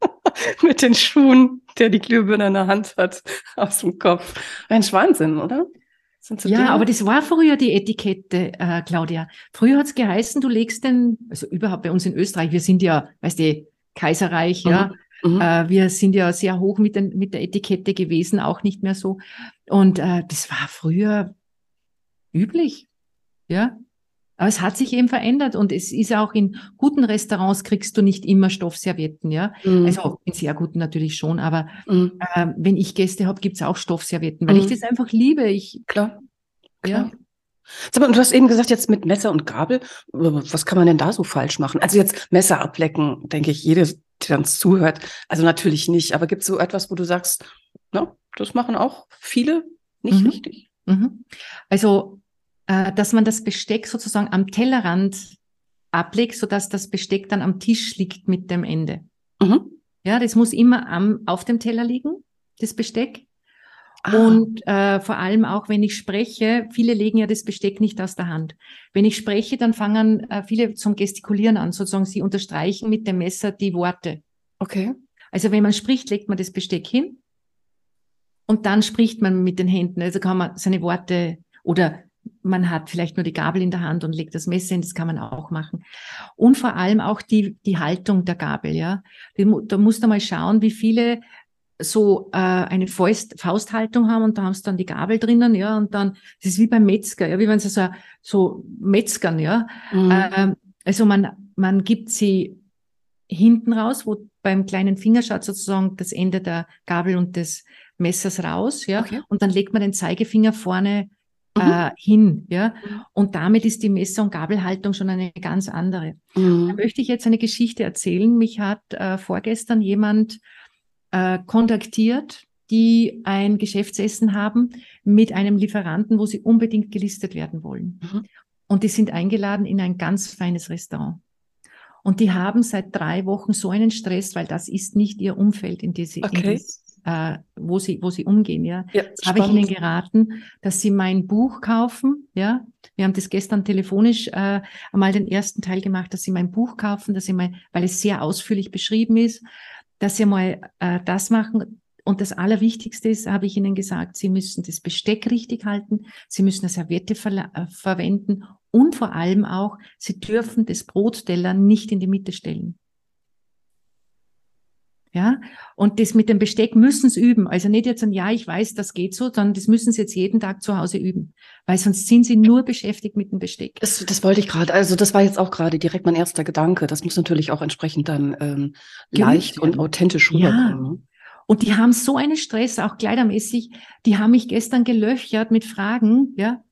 mit den Schuhen, der die Glühbirne in der Hand hat, aus dem Kopf? Ein Wahnsinn, oder? So ja, Dinge? aber das war früher die Etikette, äh, Claudia. Früher hat's geheißen, du legst den, also überhaupt bei uns in Österreich, wir sind ja, weißt du, Kaiserreich, mhm. ja. Mhm. Äh, wir sind ja sehr hoch mit, den, mit der Etikette gewesen, auch nicht mehr so. Und äh, das war früher üblich. Ja. Aber es hat sich eben verändert und es ist auch in guten Restaurants kriegst du nicht immer Stoffservietten, ja. Mhm. Also in sehr guten natürlich schon, aber mhm. äh, wenn ich Gäste habe, gibt's auch Stoffservietten, weil mhm. ich das einfach liebe. Ich, Klar. Klar. Ja. Sag mal, du hast eben gesagt, jetzt mit Messer und Gabel, was kann man denn da so falsch machen? Also jetzt Messer ablecken, denke ich, jede, der uns zuhört. Also natürlich nicht, aber gibt es so etwas, wo du sagst, na, das machen auch viele nicht mhm. richtig? Mhm. Also äh, dass man das Besteck sozusagen am Tellerrand ablegt, sodass das Besteck dann am Tisch liegt mit dem Ende. Mhm. Ja, das muss immer am, auf dem Teller liegen, das Besteck. Ah. Und äh, vor allem auch, wenn ich spreche, viele legen ja das Besteck nicht aus der Hand. Wenn ich spreche, dann fangen äh, viele zum Gestikulieren an, sozusagen sie unterstreichen mit dem Messer die Worte. Okay. Also wenn man spricht, legt man das Besteck hin und dann spricht man mit den Händen. Also kann man seine Worte oder man hat vielleicht nur die Gabel in der Hand und legt das Messer hin, das kann man auch machen. Und vor allem auch die, die Haltung der Gabel, ja. Da musst du mal schauen, wie viele so äh, eine Faust, Fausthaltung haben und da haben sie dann die Gabel drinnen, ja, und dann, das ist wie beim Metzger, ja, wie wenn sie so, so Metzgern, ja. Mhm. Ähm, also man, man gibt sie hinten raus, wo beim kleinen Finger schaut sozusagen das Ende der Gabel und des Messers raus, ja, okay. und dann legt man den Zeigefinger vorne. Äh, hin. Ja? Mhm. Und damit ist die Messer- und Gabelhaltung schon eine ganz andere. Mhm. Da möchte ich jetzt eine Geschichte erzählen. Mich hat äh, vorgestern jemand äh, kontaktiert, die ein Geschäftsessen haben mit einem Lieferanten, wo sie unbedingt gelistet werden wollen. Mhm. Und die sind eingeladen in ein ganz feines Restaurant. Und die haben seit drei Wochen so einen Stress, weil das ist nicht ihr Umfeld, in dem sie, okay. in das, äh, wo sie, wo sie umgehen, ja. ja habe ich ihnen geraten, dass sie mein Buch kaufen, ja. Wir haben das gestern telefonisch äh, einmal den ersten Teil gemacht, dass sie mein Buch kaufen, dass sie mal, weil es sehr ausführlich beschrieben ist, dass sie mal äh, das machen. Und das Allerwichtigste ist, habe ich Ihnen gesagt, Sie müssen das Besteck richtig halten, Sie müssen eine Serviette ver äh, verwenden und vor allem auch, Sie dürfen das Brotteller nicht in die Mitte stellen. Ja, und das mit dem Besteck müssen sie üben. Also nicht jetzt ein Ja, ich weiß, das geht so, sondern das müssen sie jetzt jeden Tag zu Hause üben. Weil sonst sind sie nur beschäftigt mit dem Besteck. Das, das wollte ich gerade, also das war jetzt auch gerade direkt mein erster Gedanke. Das muss natürlich auch entsprechend dann ähm, leicht und authentisch rüberkommen. Ja. Ne? Und die haben so einen Stress, auch kleidermäßig, die haben mich gestern gelöchert mit Fragen, ja,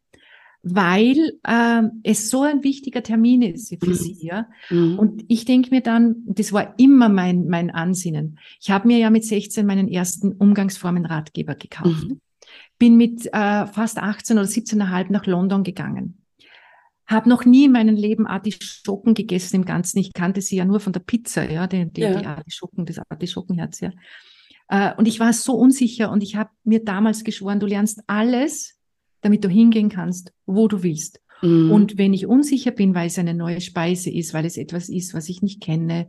weil ähm, es so ein wichtiger Termin ist für mhm. sie. Ja? Mhm. Und ich denke mir dann, das war immer mein, mein Ansinnen. Ich habe mir ja mit 16 meinen ersten Umgangsformenratgeber gekauft. Mhm. Bin mit äh, fast 18 oder 17,5 nach London gegangen. Habe noch nie in meinem Leben Artischocken gegessen im Ganzen. Ich kannte sie ja nur von der Pizza, ja, die, die, ja. die Artischocken, das Artischockenherz, ja. Äh, und ich war so unsicher und ich habe mir damals geschworen, du lernst alles, damit du hingehen kannst, wo du willst. Mhm. Und wenn ich unsicher bin, weil es eine neue Speise ist, weil es etwas ist, was ich nicht kenne,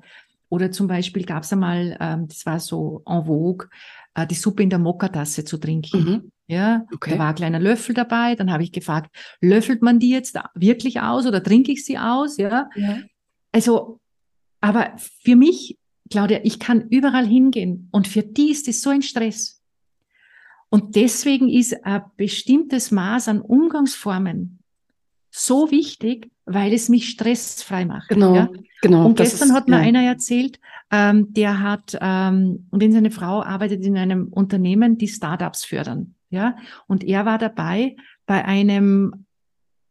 oder zum Beispiel gab es einmal, ähm, das war so en vogue, äh, die Suppe in der Mokatasse zu trinken. Mhm. Ja, okay. da war ein kleiner Löffel dabei. Dann habe ich gefragt, löffelt man die jetzt wirklich aus oder trinke ich sie aus? Ja. ja. Also, aber für mich, Claudia, ich kann überall hingehen und für die ist es so ein Stress. Und deswegen ist ein bestimmtes Maß an Umgangsformen so wichtig, weil es mich stressfrei macht. Genau, ja? genau. Und gestern ist, hat mir ja. einer erzählt, ähm, der hat, ähm, wenn seine Frau arbeitet in einem Unternehmen, die Startups fördern, ja, und er war dabei bei einem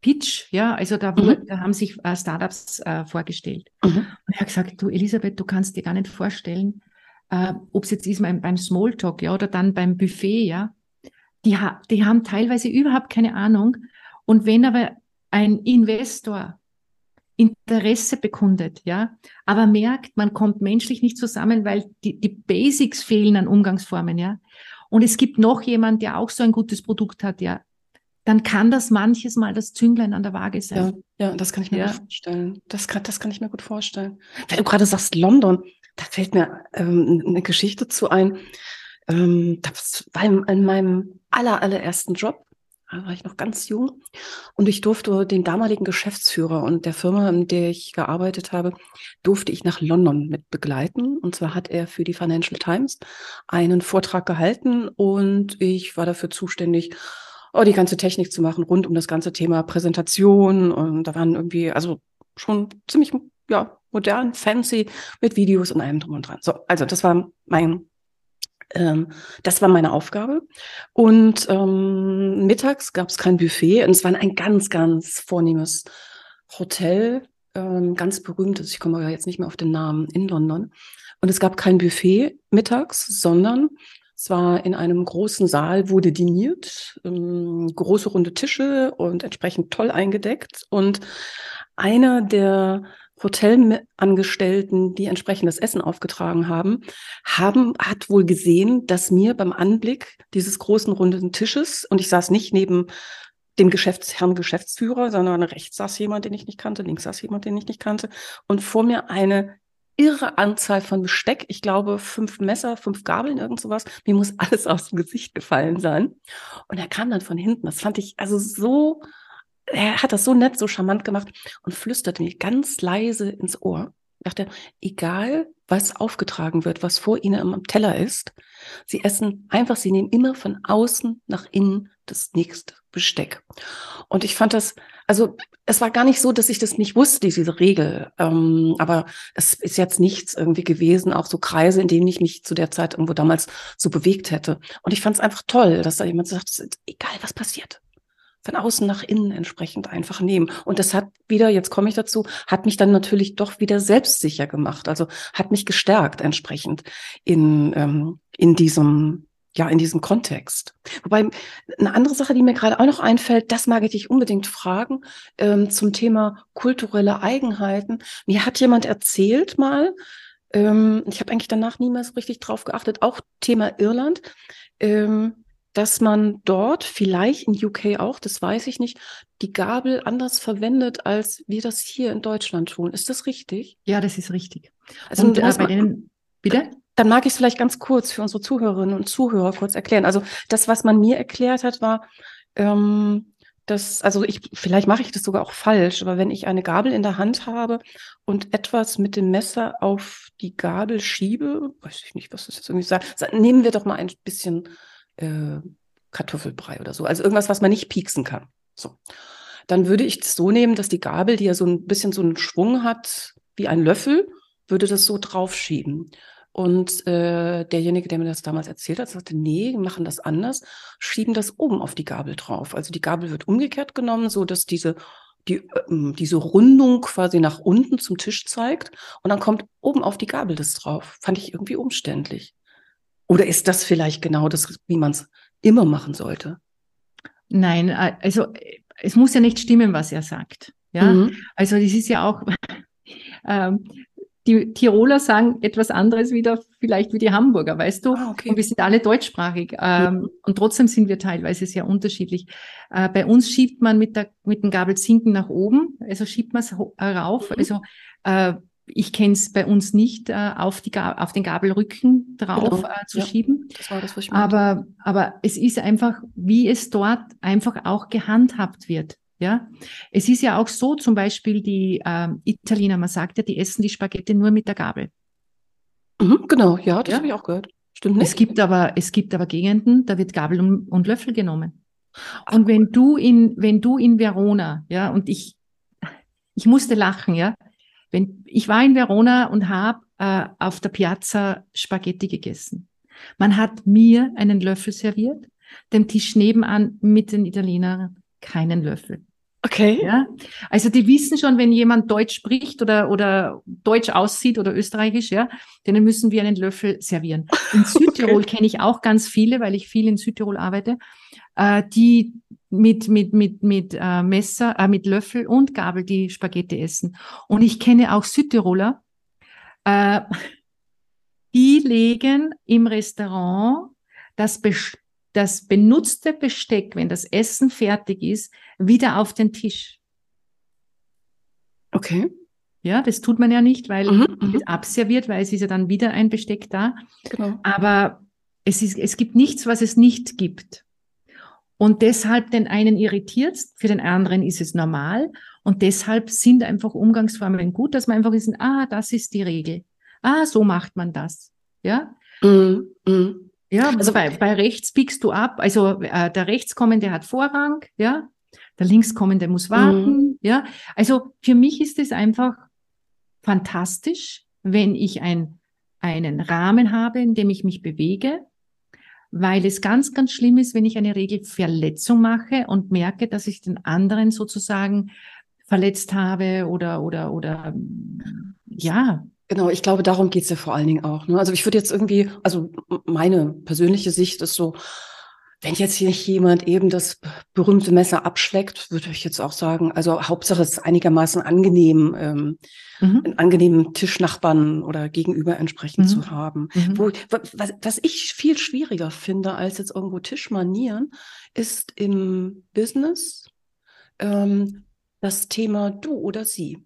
Pitch, ja, also da, mhm. da haben sich äh, Startups äh, vorgestellt. Mhm. Und er hat gesagt, du Elisabeth, du kannst dir gar nicht vorstellen, äh, ob es jetzt ist beim, beim Smalltalk, ja, oder dann beim Buffet, ja, die, ha die haben teilweise überhaupt keine Ahnung. Und wenn aber ein Investor Interesse bekundet, ja, aber merkt, man kommt menschlich nicht zusammen, weil die, die Basics fehlen an Umgangsformen, ja. Und es gibt noch jemand, der auch so ein gutes Produkt hat, ja. dann kann das manches Mal das Zünglein an der Waage sein. Ja, ja das kann ich mir ja. gut vorstellen. Das kann, das kann ich mir gut vorstellen. Wenn du gerade sagst London, da fällt mir ähm, eine Geschichte zu ein. Ähm, das war in meinem aller, allerersten Job. Da war ich noch ganz jung und ich durfte den damaligen Geschäftsführer und der Firma, in der ich gearbeitet habe, durfte ich nach London mit begleiten. Und zwar hat er für die Financial Times einen Vortrag gehalten und ich war dafür zuständig, oh, die ganze Technik zu machen rund um das ganze Thema Präsentation. Und da waren irgendwie, also schon ziemlich, ja, modern, fancy mit Videos und allem drum und dran. So, also das war mein ähm, das war meine Aufgabe. Und ähm, mittags gab es kein Buffet und es war ein ganz, ganz vornehmes Hotel, ähm, ganz berühmtes, ich komme jetzt nicht mehr auf den Namen, in London. Und es gab kein Buffet mittags, sondern es war in einem großen Saal, wurde diniert, ähm, große runde Tische und entsprechend toll eingedeckt. Und einer der Hotelangestellten, die entsprechendes Essen aufgetragen haben, haben, hat wohl gesehen, dass mir beim Anblick dieses großen runden Tisches, und ich saß nicht neben dem Geschäftsherrn Geschäftsführer, sondern rechts saß jemand, den ich nicht kannte, links saß jemand, den ich nicht kannte, und vor mir eine irre Anzahl von Besteck. Ich glaube, fünf Messer, fünf Gabeln, irgend sowas. Mir muss alles aus dem Gesicht gefallen sein. Und er kam dann von hinten. Das fand ich also so er hat das so nett, so charmant gemacht und flüsterte mir ganz leise ins Ohr. Ich dachte, egal was aufgetragen wird, was vor ihnen am Teller ist, sie essen einfach, sie nehmen immer von außen nach innen das nächste Besteck. Und ich fand das, also es war gar nicht so, dass ich das nicht wusste, diese Regel. Ähm, aber es ist jetzt nichts irgendwie gewesen, auch so Kreise, in denen ich mich zu der Zeit irgendwo damals so bewegt hätte. Und ich fand es einfach toll, dass da jemand sagt, egal was passiert, von außen nach innen entsprechend einfach nehmen. Und das hat wieder, jetzt komme ich dazu, hat mich dann natürlich doch wieder selbstsicher gemacht. Also hat mich gestärkt entsprechend in, ähm, in diesem, ja, in diesem Kontext. Wobei eine andere Sache, die mir gerade auch noch einfällt, das mag ich dich unbedingt fragen, ähm, zum Thema kulturelle Eigenheiten. Mir hat jemand erzählt mal, ähm, ich habe eigentlich danach nie mehr so richtig drauf geachtet, auch Thema Irland, ähm, dass man dort, vielleicht in UK auch, das weiß ich nicht, die Gabel anders verwendet, als wir das hier in Deutschland tun. Ist das richtig? Ja, das ist richtig. Also und, äh, bei denen, bitte? Dann mag ich es vielleicht ganz kurz für unsere Zuhörerinnen und Zuhörer kurz erklären. Also das, was man mir erklärt hat, war, ähm, dass, also ich, vielleicht mache ich das sogar auch falsch, aber wenn ich eine Gabel in der Hand habe und etwas mit dem Messer auf die Gabel schiebe, weiß ich nicht, was das jetzt irgendwie sagt, nehmen wir doch mal ein bisschen äh, Kartoffelbrei oder so. Also irgendwas, was man nicht pieksen kann. So. Dann würde ich es so nehmen, dass die Gabel, die ja so ein bisschen so einen Schwung hat wie ein Löffel, würde das so draufschieben. Und äh, derjenige, der mir das damals erzählt hat, sagte, nee, machen das anders, schieben das oben auf die Gabel drauf. Also die Gabel wird umgekehrt genommen, so dass diese die, äh, diese Rundung quasi nach unten zum Tisch zeigt und dann kommt oben auf die Gabel das drauf. Fand ich irgendwie umständlich. Oder ist das vielleicht genau das, wie man es immer machen sollte? Nein, äh, also es muss ja nicht stimmen, was er sagt. Ja, mhm. also das ist ja auch, ähm, die Tiroler sagen etwas anderes wieder vielleicht wie die Hamburger, weißt du? Ah, okay. Und wir sind alle deutschsprachig ähm, mhm. und trotzdem sind wir teilweise sehr unterschiedlich. Äh, bei uns schiebt man mit der mit dem Gabelzinken nach oben, also schiebt man es rauf. Mhm. Also äh, ich kenne es bei uns nicht, äh, auf, die auf den Gabelrücken drauf genau. äh, zu ja, schieben. Das war das, was ich meinte. aber, aber es ist einfach, wie es dort einfach auch gehandhabt wird. Ja, es ist ja auch so, zum Beispiel die äh, Italiener, man sagt ja, die essen die Spaghetti nur mit der Gabel. Mhm, genau, ja, das ja? habe ich auch gehört. Stimmt nicht? Es gibt aber, es gibt aber Gegenden, da wird Gabel und, und Löffel genommen. Und wenn du in, wenn du in Verona, ja, und ich, ich musste lachen, ja, wenn, ich war in Verona und habe äh, auf der Piazza Spaghetti gegessen. Man hat mir einen Löffel serviert, dem Tisch nebenan mit den Italienern keinen Löffel. Okay. Ja? Also die wissen schon, wenn jemand Deutsch spricht oder, oder Deutsch aussieht oder Österreichisch, ja, denen müssen wir einen Löffel servieren. In Südtirol okay. kenne ich auch ganz viele, weil ich viel in Südtirol arbeite, äh, die mit, mit, mit, mit äh, Messer, äh, mit Löffel und Gabel die Spaghetti essen. Und ich kenne auch Südtiroler, äh, die legen im Restaurant das das benutzte Besteck, wenn das Essen fertig ist, wieder auf den Tisch. Okay. Ja, das tut man ja nicht, weil Mhm, mhm. es abserviert, weil es ist ja dann wieder ein Besteck da. Genau. Aber es, ist, es gibt nichts, was es nicht gibt. Und deshalb den einen irritiert für den anderen ist es normal. Und deshalb sind einfach Umgangsformen gut, dass man einfach wissen, ah, das ist die Regel. Ah, so macht man das. Ja, Mhm, mhm. ja, also bei, bei rechts biegst du ab. Also äh, der rechtskommende hat Vorrang, ja. Der linkskommende muss warten, ja. Also für mich ist es einfach fantastisch, wenn ich ein, einen Rahmen habe, in dem ich mich bewege, weil es ganz, ganz schlimm ist, wenn ich eine Regelverletzung mache und merke, dass ich den anderen sozusagen verletzt habe oder, oder, oder, ja, Genau, ich glaube, darum geht's ja vor allen Dingen auch. Ne? Also ich würde jetzt irgendwie, also meine persönliche Sicht ist so, wenn jetzt hier nicht jemand eben das berühmte Messer abschleckt, würde ich jetzt auch sagen, also Hauptsache es ist einigermaßen angenehm, ähm, mhm. einen angenehmen Tischnachbarn oder Gegenüber entsprechend Mhm. zu haben. Mhm. Wo, wa- was, was ich viel schwieriger finde als jetzt irgendwo Tischmanieren, ist im Business ähm, das Thema du oder sie.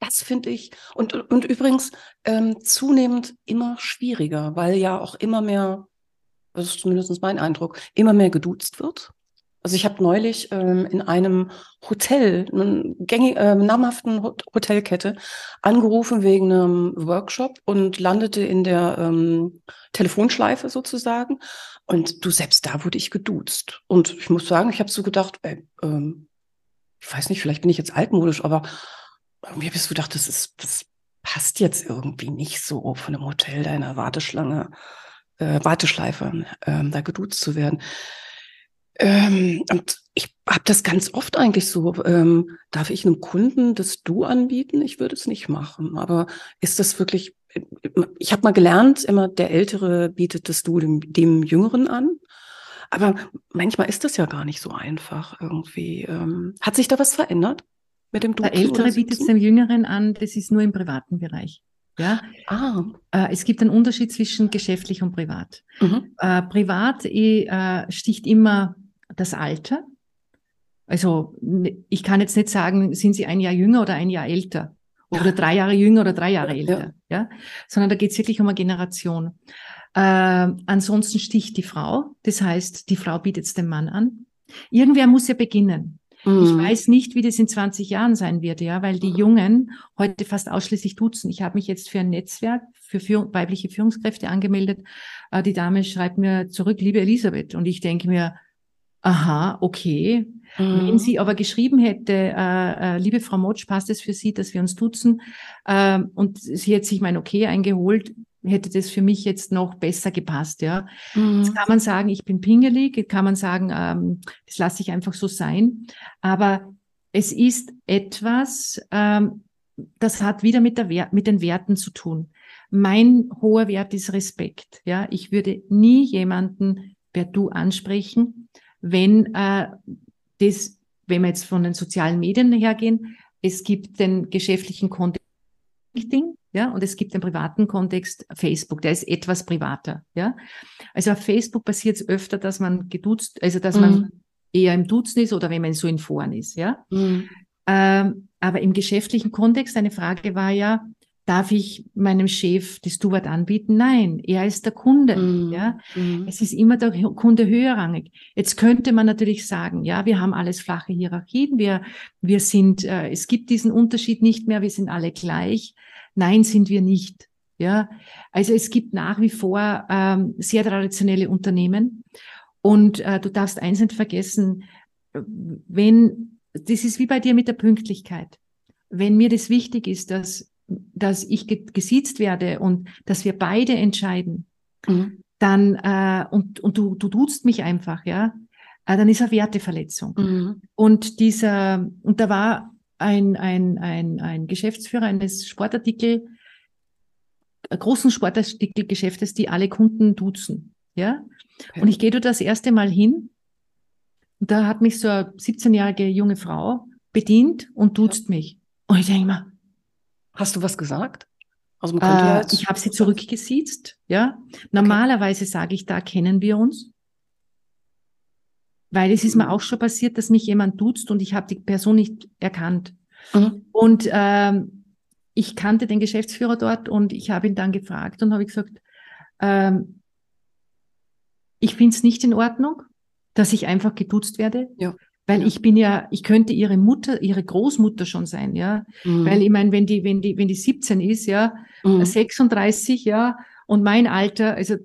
Das finde ich und, und übrigens ähm, zunehmend immer schwieriger, weil ja auch immer mehr, das ist zumindest mein Eindruck, immer mehr geduzt wird. Also ich habe neulich ähm, in einem Hotel, einer gängig, äh, namhaften Hot- Hotelkette, angerufen wegen einem Workshop und landete in der ähm, Telefonschleife sozusagen. Und du, selbst da wurde ich geduzt. Und ich muss sagen, ich habe so gedacht, ey, ähm, ich weiß nicht, vielleicht bin ich jetzt altmodisch, aber habe ich so gedacht, das ist, das passt jetzt irgendwie nicht so von einem Hotel da in einer Warteschlange, äh, Warteschleife, ähm, da geduzt zu werden. Ähm, und ich habe das ganz oft eigentlich so, ähm, darf ich einem Kunden das Du anbieten? Ich würde es nicht machen, aber ist das wirklich, ich habe mal gelernt, immer der Ältere bietet das Du dem, dem Jüngeren an. Aber manchmal ist das ja gar nicht so einfach irgendwie. Ähm, hat sich da was verändert mit dem Der Duzen Ältere bietet es dem Jüngeren an, das ist nur im privaten Bereich. Ja, Ah, äh, es gibt einen Unterschied zwischen geschäftlich und privat. mhm. Äh, privat äh, sticht immer das Alter. Also ich kann jetzt nicht sagen, sind Sie ein Jahr jünger oder ein Jahr älter oder drei Jahre jünger oder drei Jahre Ja. älter, ja, sondern da geht es wirklich um eine Generation. Ansonsten sticht die Frau, das heißt, die Frau bietet es dem Mann an. Irgendwer muss ja beginnen. Ich Mhm. weiß nicht, wie das in 20 Jahren sein wird, ja, weil die Jungen heute fast ausschließlich duzen. Ich habe mich jetzt für ein Netzwerk für Führ weibliche Führungskräfte angemeldet. Äh, die Dame schreibt mir zurück, liebe Elisabeth. Und ich denke mir, aha, okay. Wenn Mhm. sie aber geschrieben hätte, äh, äh, liebe Frau Motsch, passt es für Sie, dass wir uns duzen? Ähm, und sie hätte sich mein Okay eingeholt, hätte das für mich jetzt noch besser gepasst, ja. Mhm. Jetzt kann man sagen, ich bin pingelig, jetzt kann man sagen, ähm, das lasse ich einfach so sein. Aber es ist etwas, ähm, das hat wieder mit, der Wer mit den Werten zu tun. Mein hoher Wert ist Respekt. Ja, ich würde nie jemanden per Du ansprechen, wenn äh, das, wenn wir jetzt von den sozialen Medien hergehen, es gibt den geschäftlichen Kontext ja, und es gibt den privaten Kontext Facebook, der ist etwas privater, ja. Also auf Facebook passiert es öfter, dass man geduzt, also dass man Mhm. eher im Duzen ist oder wenn man so in Foren ist, ja. Mhm. Ähm, aber im geschäftlichen Kontext, eine Frage war ja, darf ich meinem Chef das Du-Wort anbieten? Nein, er ist der Kunde, Mhm. ja. Mhm. Es ist immer der Kunde höherrangig. Jetzt könnte man natürlich sagen, ja, wir haben alles flache Hierarchien, wir, wir sind, äh, es gibt diesen Unterschied nicht mehr, wir sind alle gleich. Nein, sind wir nicht. Ja, also es gibt nach wie vor ähm, sehr traditionelle Unternehmen und äh, du darfst eins nicht vergessen, wenn, das ist wie bei dir mit der Pünktlichkeit. Wenn mir das wichtig ist, dass, dass ich ge gesiezt werde und dass wir beide entscheiden, Mhm. dann äh, und, und du, du duzt mich einfach, ja, äh, dann ist eine Werteverletzung. Mhm. Und dieser, und da war ein, ein, ein, ein Geschäftsführer eines Sportartikel, äh, großen Sportartikelgeschäftes, die alle Kunden duzen, ja. Okay. Und ich gehe dort das erste Mal hin und da hat mich so eine 17-jährige junge Frau bedient und duzt mich. Und ich denke mir, Hast du was gesagt? Also man könnte ja äh, jetzt ich habe sie zurückgesiezt, ja. Normalerweise sage ich, da kennen wir uns. weil es ist mir auch schon passiert, dass mich jemand duzt und ich habe die Person nicht erkannt. Mhm. Und ähm, ich kannte den Geschäftsführer dort und ich habe ihn dann gefragt und habe gesagt, ähm, ich finde es nicht in Ordnung, dass ich einfach geduzt werde. Ja. Weil ich bin ja, ich könnte ihre Mutter, ihre Großmutter schon sein, ja. Mhm. Weil ich meine, wenn die, wenn die, wenn die 17 ist, ja, mhm. 36, ja, und mein Alter, also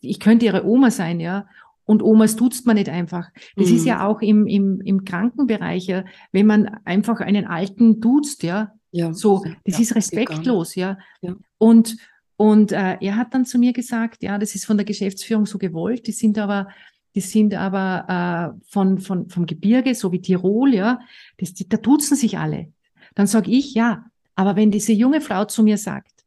ich könnte ihre Oma sein, ja. Und Omas duzt man nicht einfach. Das mhm. ist ja auch im, im, im Krankenbereich, ja, wenn man einfach einen Alten duzt, ja. Ja. So, das ja, ist respektlos, ja. ja. Und, und äh, er hat dann zu mir gesagt, ja, das ist von der Geschäftsführung so gewollt, die sind aber, die sind aber äh, von, von, vom Gebirge, so wie Tirol, ja, das, die, da duzen sich alle. Dann sage ich, ja, aber wenn diese junge Frau zu mir sagt,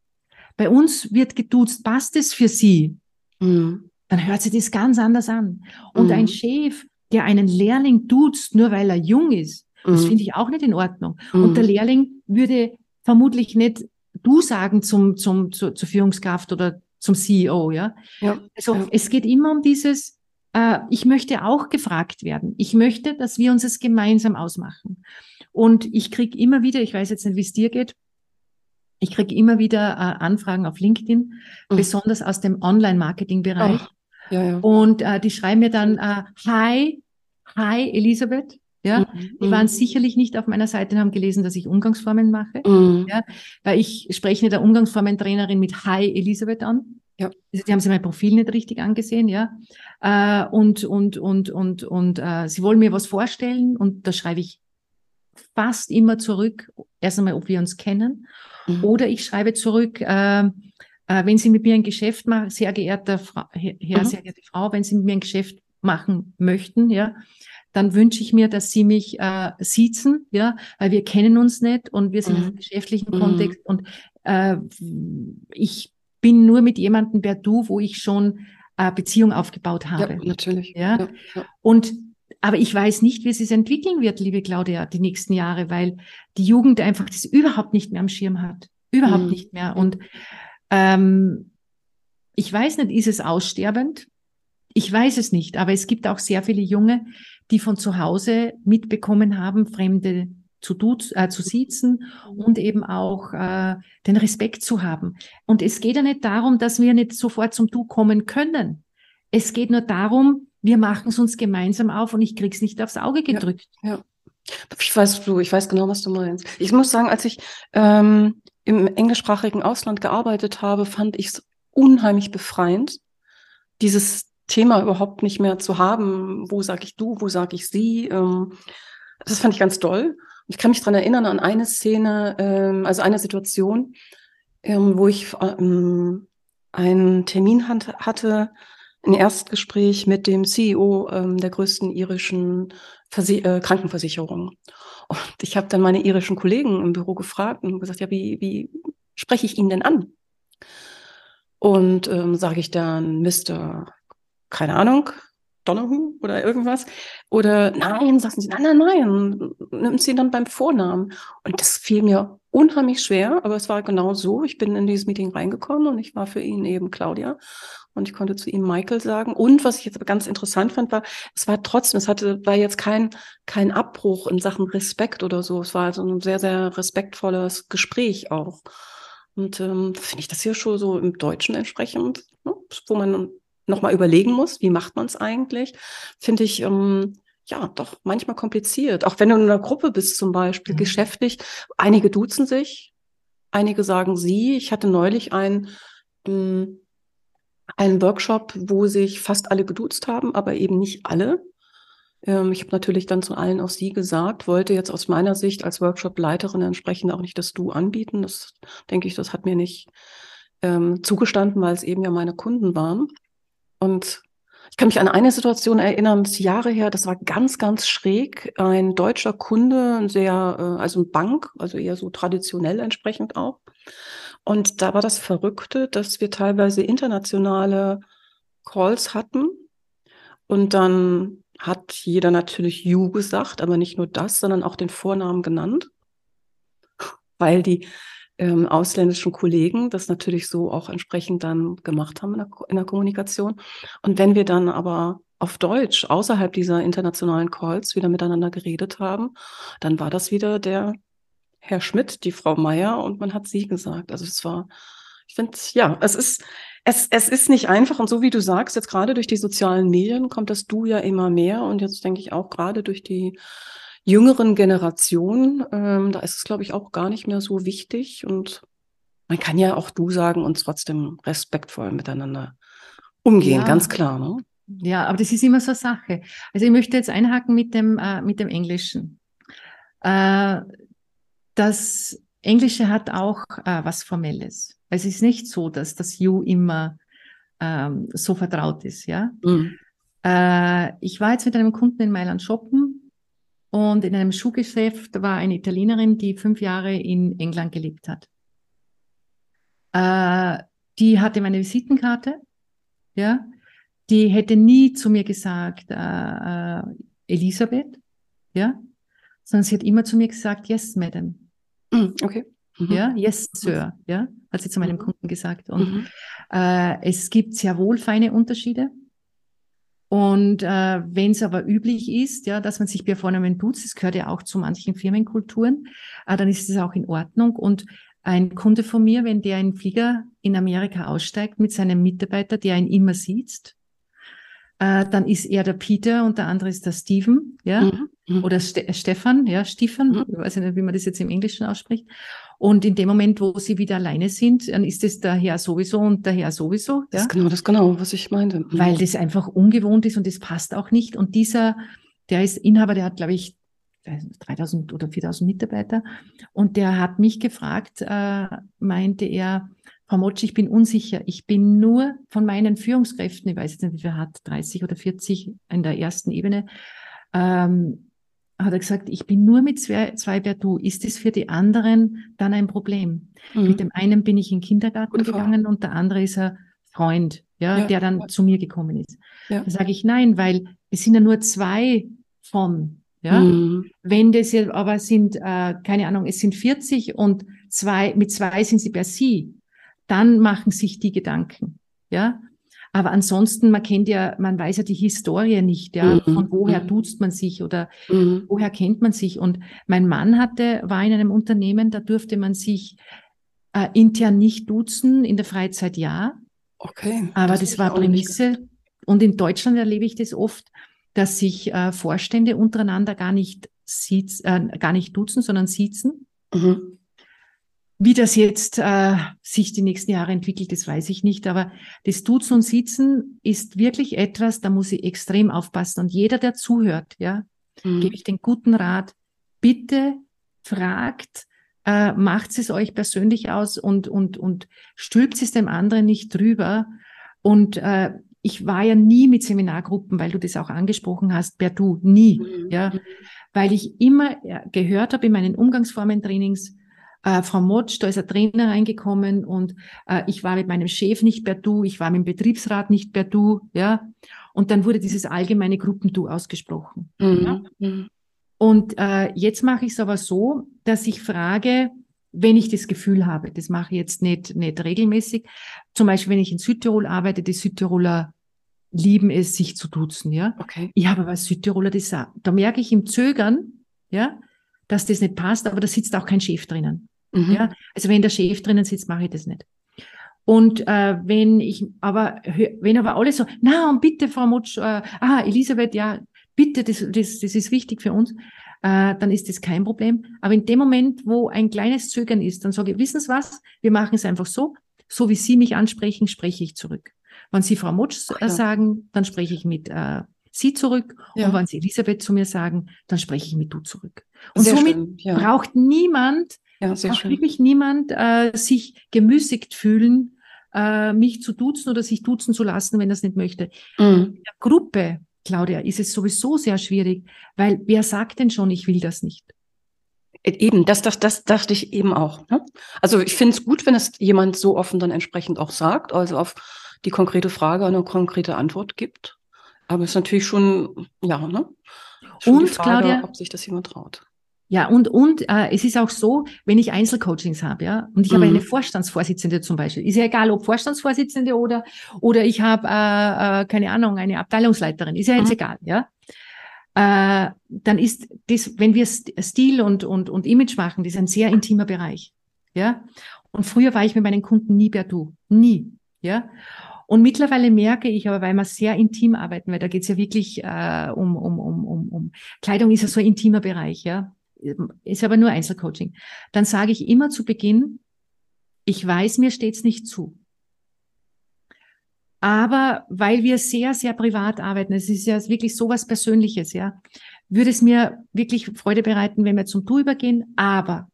bei uns wird geduzt, passt es für sie? Mhm dann hört sich das ganz anders an. Und mhm. ein Chef, der einen Lehrling duzt, nur weil er jung ist, mhm. das finde ich auch nicht in Ordnung. Mhm. Und der Lehrling würde vermutlich nicht du sagen zum, zum, zu, zur Führungskraft oder zum CEO, ja. ja. Also ja. es geht immer um dieses, äh, ich möchte auch gefragt werden. Ich möchte, dass wir uns es gemeinsam ausmachen. Und ich kriege immer wieder, ich weiß jetzt nicht, wie es dir geht, ich kriege immer wieder äh, Anfragen auf LinkedIn, mhm. besonders aus dem Online-Marketing-Bereich. Ja, ja. Und äh, die schreiben mir dann, äh, hi, hi Elisabeth. Ja, mhm. die waren sicherlich nicht auf meiner Seite und haben gelesen, dass ich Umgangsformen mache. Mhm. Ja, weil ich spreche der Umgangsformentrainerin mit Hi Elisabeth an. Ja. Also die haben sie mein Profil nicht richtig angesehen, ja. Äh, und und und und und äh, sie wollen mir was vorstellen und da schreibe ich fast immer zurück, erst einmal, ob wir uns kennen Mhm. Oder ich schreibe zurück, äh, äh, wenn Sie mit mir ein Geschäft machen, sehr geehrter Frau, Herr, mhm. sehr geehrte Frau, wenn Sie mit mir ein Geschäft machen möchten, ja, dann wünsche ich mir, dass Sie mich äh, siezen, ja, weil wir kennen uns nicht und wir sind mhm. im geschäftlichen mhm. Kontext und äh, ich bin nur mit jemandem per Du, wo ich schon äh, Beziehung aufgebaut habe. Ja, natürlich. Ja? ja, ja. Und aber ich weiß nicht, wie es sich entwickeln wird, liebe Claudia, die nächsten Jahre, weil die Jugend einfach das überhaupt nicht mehr am Schirm hat. Überhaupt mhm. nicht mehr. Und ähm, ich weiß nicht, ist es aussterbend? Ich weiß es nicht, aber es gibt auch sehr viele Junge, die von zu Hause mitbekommen haben, Fremde zu, duz, äh, zu siezen und eben auch äh, den Respekt zu haben. Und es geht ja nicht darum, dass wir nicht sofort zum Du kommen können. Es geht nur darum, wir machen es uns gemeinsam auf und ich krieg's nicht aufs Auge gedrückt. Ja, ja. Ich weiß, du, ich weiß genau, was du meinst. Ich muss sagen, als ich ähm, im englischsprachigen Ausland gearbeitet habe, fand ich es unheimlich befreiend, dieses Thema überhaupt nicht mehr zu haben. Wo sage ich du, wo sage ich sie? Ähm, das fand ich ganz toll. Ich kann mich dran erinnern an eine Szene, ähm, also eine Situation, ähm, wo ich ähm, einen Termin hatte ein Erstgespräch mit dem CEO ähm, der größten irischen Versi äh, Krankenversicherung. Und ich habe dann meine irischen Kollegen im Büro gefragt und gesagt, ja, wie, wie spreche ich ihn denn an? Und ähm, sage ich dann Mr. keine Ahnung, Donahue oder irgendwas. Oder nein, sagen sie, nein, nein, nein, nimm sie dann beim Vornamen. Und das fiel mir unheimlich schwer, aber es war genau so. Ich bin in dieses Meeting reingekommen und ich war für ihn eben Claudia und ich konnte zu ihm Michael sagen. Und was ich jetzt aber ganz interessant fand, war, es war trotzdem, es hatte, war jetzt kein, kein Abbruch in Sachen Respekt oder so. Es war also ein sehr, sehr respektvolles Gespräch auch. Und ähm, finde ich das hier schon so im Deutschen entsprechend, ne? wo man nochmal überlegen muss, wie macht man es eigentlich, finde ich ähm, ja doch manchmal kompliziert. Auch wenn du in einer Gruppe bist zum Beispiel, mhm. geschäftlich, einige duzen sich, einige sagen sie. Ich hatte neulich ein ähm, einen Workshop, wo sich fast alle geduzt haben, aber eben nicht alle. Ähm, ich habe natürlich dann zu allen auch Sie gesagt, wollte jetzt aus meiner Sicht als Workshop-Leiterin entsprechend auch nicht das Du anbieten. Das denke ich, das hat mir nicht ähm, zugestanden, weil es eben ja meine Kunden waren. Und ich kann mich an eine Situation erinnern, das Jahre her, das war ganz, ganz schräg. Ein deutscher Kunde, sehr, äh, also ein Bank, also eher so traditionell entsprechend auch. Und da war das Verrückte, dass wir teilweise internationale Calls hatten. Und dann hat jeder natürlich You gesagt, aber nicht nur das, sondern auch den Vornamen genannt, weil die ähm, ausländischen Kollegen das natürlich so auch entsprechend dann gemacht haben in der, in der Kommunikation. Und wenn wir dann aber auf Deutsch außerhalb dieser internationalen Calls wieder miteinander geredet haben, dann war das wieder der Herr Schmidt, die Frau Meier und man hat sie gesagt. Also es war, ich finde, ja, es ist, es, es ist nicht einfach und so wie du sagst, jetzt gerade durch die sozialen Medien kommt das Du ja immer mehr und jetzt denke ich auch gerade durch die jüngeren Generationen, ähm, da ist es, glaube ich, auch gar nicht mehr so wichtig und man kann ja auch Du sagen und trotzdem respektvoll miteinander umgehen, ja. ganz klar. Ne? Ja, aber das ist immer so eine Sache. Also ich möchte jetzt einhaken mit dem, äh, mit dem Englischen. Äh, das Englische hat auch äh, was Formelles. Es ist nicht so, dass das You immer ähm, so vertraut ist, ja. Mhm. Äh, ich war jetzt mit einem Kunden in Mailand shoppen und in einem Schuhgeschäft war eine Italienerin, die fünf Jahre in England gelebt hat. Äh, die hatte meine Visitenkarte, ja. Die hätte nie zu mir gesagt, äh, äh, Elisabeth, ja, sondern sie hat immer zu mir gesagt, yes, madam. Mm, okay. Mhm. Ja, yes, Sir, ja, hat sie zu meinem mhm. Kunden gesagt. Und mhm. äh, es gibt sehr wohl feine Unterschiede. Und äh, wenn es aber üblich ist, ja, dass man sich bei Vornamen duzt, das gehört ja auch zu manchen Firmenkulturen, äh, dann ist es auch in Ordnung. Und ein Kunde von mir, wenn der in Flieger in Amerika aussteigt mit seinem Mitarbeiter, der ihn immer sieht, äh, dann ist er der Peter und der andere ist der Steven, ja, mhm. mhm. oder Ste Stefan, ja, Stefan, mhm. ich weiß nicht, wie man das jetzt im Englischen ausspricht. Und in dem Moment, wo sie wieder alleine sind, dann ist es der Herr sowieso und der Herr sowieso. Ja? Das ist genau, das genau, was ich meinte. Mhm. Weil das einfach ungewohnt ist und das passt auch nicht. Und dieser, der ist Inhaber, der hat, glaube ich, 3000 oder 4000 Mitarbeiter. Und der hat mich gefragt, äh, meinte er, Frau Motsch, ich bin unsicher. Ich bin nur von meinen Führungskräften, ich weiß jetzt nicht, wie viel hat, 30 oder 40 in der ersten Ebene, ähm, hat er gesagt, ich bin nur mit zwei, zwei per Du. Ist es für die anderen dann ein Problem? Mhm. Mit dem einen bin ich in den Kindergarten Gute gegangen Frage. und der andere ist ein Freund, ja, ja der dann ja. zu mir gekommen ist. Ja. Da sage ich nein, weil es sind ja nur zwei von. Ja, mhm. wenn das jetzt aber sind, äh, keine Ahnung, es sind 40 und zwei, mit zwei sind sie per Sie, dann machen sich die Gedanken. Ja, aber ansonsten, man kennt ja, man weiß ja die Historie nicht, ja, mhm. von woher mhm. duzt man sich oder mhm. woher kennt man sich. Und mein Mann hatte, war in einem Unternehmen, da durfte man sich äh, intern nicht duzen, in der Freizeit ja. Okay. Aber das, das war Prämisse. Und in Deutschland erlebe ich das oft, dass sich äh, Vorstände untereinander gar nicht sieht, äh, gar nicht duzen, sondern sitzen. Mhm. Wie das jetzt äh, sich die nächsten Jahre entwickelt, das weiß ich nicht. Aber das Duzen und Sitzen ist wirklich etwas, da muss ich extrem aufpassen. Und jeder, der zuhört, ja, mhm. gebe ich den guten Rat, bitte fragt, äh, macht es euch persönlich aus und, und, und stülpt es dem anderen nicht drüber. Und äh, ich war ja nie mit Seminargruppen, weil du das auch angesprochen hast, per Du, nie, mhm. ja, weil ich immer gehört habe in meinen Umgangsformen-Trainings, äh, Frau Motsch, da ist ein Trainer reingekommen und äh, ich war mit meinem Chef nicht per Du, ich war mit dem Betriebsrat nicht per Du, ja. Und dann wurde dieses allgemeine Gruppen-Du ausgesprochen. Mhm. Ja? Mhm. Und äh, jetzt mache ich es aber so, dass ich frage, wenn ich das Gefühl habe, das mache ich jetzt nicht, nicht regelmäßig. Zum Beispiel, wenn ich in Südtirol arbeite, die Südtiroler lieben es, sich zu duzen, ja. Okay. Ich habe aber Südtiroler, das, da merke ich im Zögern, ja, dass das nicht passt, aber da sitzt auch kein Chef drinnen. Mhm. Ja? Also wenn der Chef drinnen sitzt, mache ich das nicht. Und äh, wenn ich aber wenn aber alle so, na und bitte, Frau Mutsch, äh, ah, Elisabeth, ja, bitte, das, das, das ist wichtig für uns, äh, dann ist das kein Problem. Aber in dem Moment, wo ein kleines Zögern ist, dann sage ich, wissen Sie was, wir machen es einfach so, so wie Sie mich ansprechen, spreche ich zurück. Wenn Sie Frau Mutsch äh, sagen, dann spreche ich mit äh, Sie zurück. Ja. Und wenn Sie Elisabeth zu mir sagen, dann spreche ich mit du zurück. Und Sehr somit schön, ja. braucht niemand ja, sehr schön. wirklich niemand äh, sich gemüßigt fühlen, äh, mich zu duzen oder sich duzen zu lassen, wenn er es nicht möchte. Mhm. In der Gruppe, Claudia, ist es sowieso sehr schwierig, weil wer sagt denn schon, ich will das nicht? Äh, eben, das, das, das dachte ich eben auch. Ne? Also ich finde es gut, wenn es jemand so offen dann entsprechend auch sagt, also auf die konkrete Frage eine konkrete Antwort gibt. Aber es ist natürlich schon, ja, ne? Schon Und, Frage, Claudia, ob sich das jemand traut. Ja, und, und äh, es ist auch so, wenn ich Einzelcoachings habe, ja, und ich mhm. habe eine Vorstandsvorsitzende zum Beispiel, ist ja egal, ob Vorstandsvorsitzende oder, oder ich habe, äh, äh, keine Ahnung, eine Abteilungsleiterin, ist ja jetzt mhm. egal, ja. Äh, dann ist das, wenn wir Stil und, und, und Image machen, das ist ein sehr intimer Bereich, ja. Und früher war ich mit meinen Kunden nie per Du, nie, ja. Und mittlerweile merke ich aber, weil wir sehr intim arbeiten, weil da geht es ja wirklich äh, um, um, um, um, um Kleidung ist ja so ein intimer Bereich, ja ist aber nur Einzelcoaching, dann sage ich immer zu Beginn, ich weiß, mir steht's nicht zu. Aber weil wir sehr, sehr privat arbeiten, es ist ja wirklich sowas Persönliches, ja, würde es mir wirklich Freude bereiten, wenn wir zum Du übergehen. Aber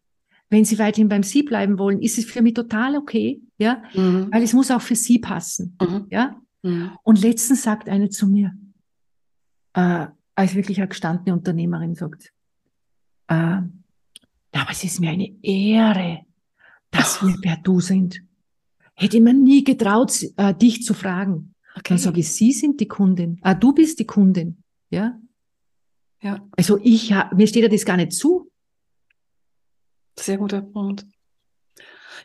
wenn Sie weiterhin beim Sie bleiben wollen, ist es für mich total okay, ja, mhm. weil es muss auch für Sie passen, mhm. ja. Mhm. Und letztens sagt eine zu mir, äh, als wirklich eine gestandene Unternehmerin sagt, äh, aber es ist mir eine Ehre, dass wir per Du sind. Hätte man nie getraut, äh, dich zu fragen. Okay. Dann sage ich, Sie sind die Kundin. Ah, du bist die Kundin. Ja. Ja. Also ich, mir steht ja das gar nicht zu. Sehr guter Punkt.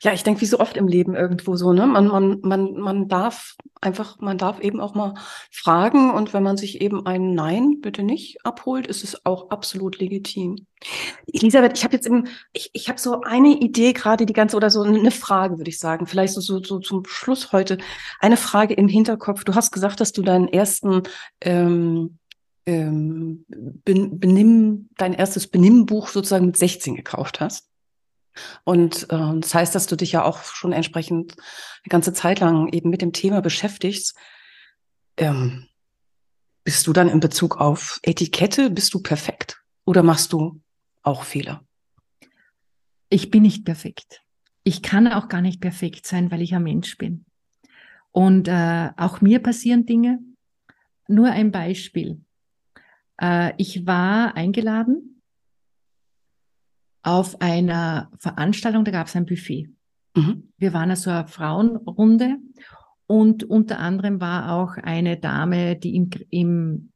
Ja, ich denke, wie so oft im Leben irgendwo so, ne? Man, man, man, man darf einfach, man darf eben auch mal fragen und wenn man sich eben ein Nein bitte nicht abholt, ist es auch absolut legitim. Elisabeth, ich habe jetzt im, ich, ich habe so eine Idee gerade die ganze oder so eine Frage, würde ich sagen, vielleicht so, so, so zum Schluss heute eine Frage im Hinterkopf. Du hast gesagt, dass du deinen ersten ähm, ähm, Benimm, dein erstes Benimmbuch sozusagen mit 16 gekauft hast. Und äh, das heißt, dass du dich ja auch schon entsprechend eine ganze Zeit lang eben mit dem Thema beschäftigst. Ähm, bist du dann in Bezug auf Etikette, bist du perfekt oder machst du auch Fehler? Ich bin nicht perfekt. Ich kann auch gar nicht perfekt sein, weil ich ein Mensch bin. Und äh, auch mir passieren Dinge. Nur ein Beispiel. Äh, ich war eingeladen auf einer Veranstaltung, da gab es ein Buffet. Mhm. Wir waren also eine Frauenrunde und unter anderem war auch eine Dame, die im, im,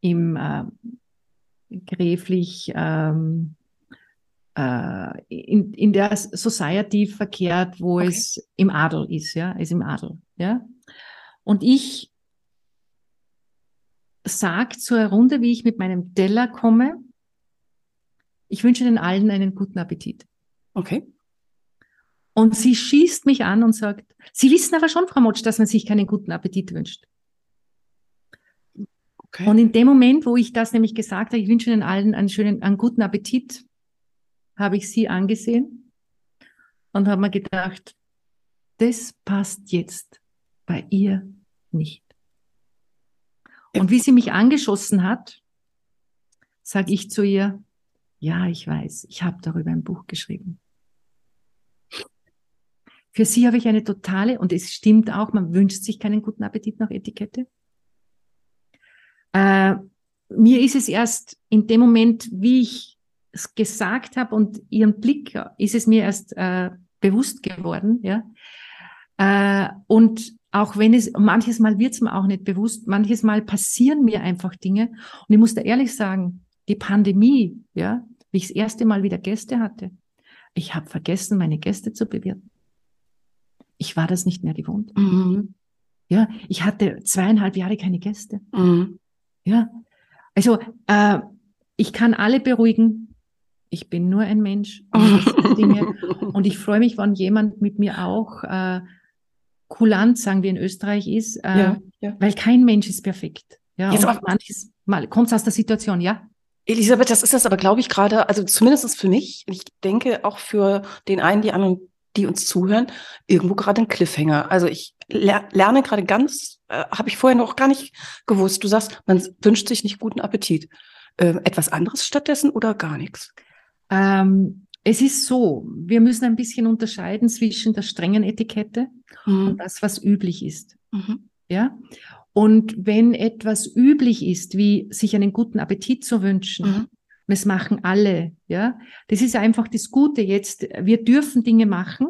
im äh, gräflich ähm, äh, in, in der Society verkehrt, wo okay. es im Adel ist, ja, ist im Adel, ja. Und ich sag zur Runde, wie ich mit meinem Teller komme ich wünsche den allen einen guten Appetit. Okay. Und sie schießt mich an und sagt, Sie wissen aber schon, Frau Motsch, dass man sich keinen guten Appetit wünscht. Okay. Und in dem Moment, wo ich das nämlich gesagt habe, ich wünsche Ihnen allen einen schönen, einen guten Appetit, habe ich sie angesehen und habe mir gedacht, das passt jetzt bei ihr nicht. Und wie sie mich angeschossen hat, sage ich zu ihr, ja, ich weiß, ich habe darüber ein Buch geschrieben. Für sie habe ich eine totale, und es stimmt auch, man wünscht sich keinen guten Appetit nach Etikette. Äh, mir ist es erst in dem Moment, wie ich es gesagt habe und ihren Blick, ist es mir erst äh, bewusst geworden, ja. Äh, und auch wenn es, manches Mal wird es mir auch nicht bewusst, manches Mal passieren mir einfach Dinge. Und ich muss da ehrlich sagen, die Pandemie, ja, wie ich das erste Mal wieder Gäste hatte. Ich habe vergessen, meine Gäste zu bewirten. Ich war das nicht mehr gewohnt. Mhm. Ja, ich hatte zweieinhalb Jahre keine Gäste. Mhm. Ja, also äh, ich kann alle beruhigen. Ich bin nur ein Mensch und, ich freue mich, wenn jemand mit mir auch äh, kulant, sagen wir in Österreich, ist, äh, ja, ja. weil kein Mensch ist perfekt. Ja, Jetzt und manches Mal kommt es aus der Situation, ja. Elisabeth, das ist das aber, glaube ich, gerade, also zumindest für mich, ich denke auch für den einen, die anderen, die uns zuhören, irgendwo gerade ein Cliffhanger. Also ich ler lerne gerade ganz, äh, habe ich vorher noch gar nicht gewusst. Du sagst, man wünscht sich nicht guten Appetit. Ähm, etwas anderes stattdessen oder gar nichts? Ähm, es ist so, wir müssen ein bisschen unterscheiden zwischen der strengen Etikette mhm. und das, was üblich ist. Mhm. Ja. Und wenn etwas üblich ist, wie sich einen guten Appetit zu wünschen, mhm. und es machen alle, ja, das ist einfach das Gute jetzt. Wir dürfen Dinge machen,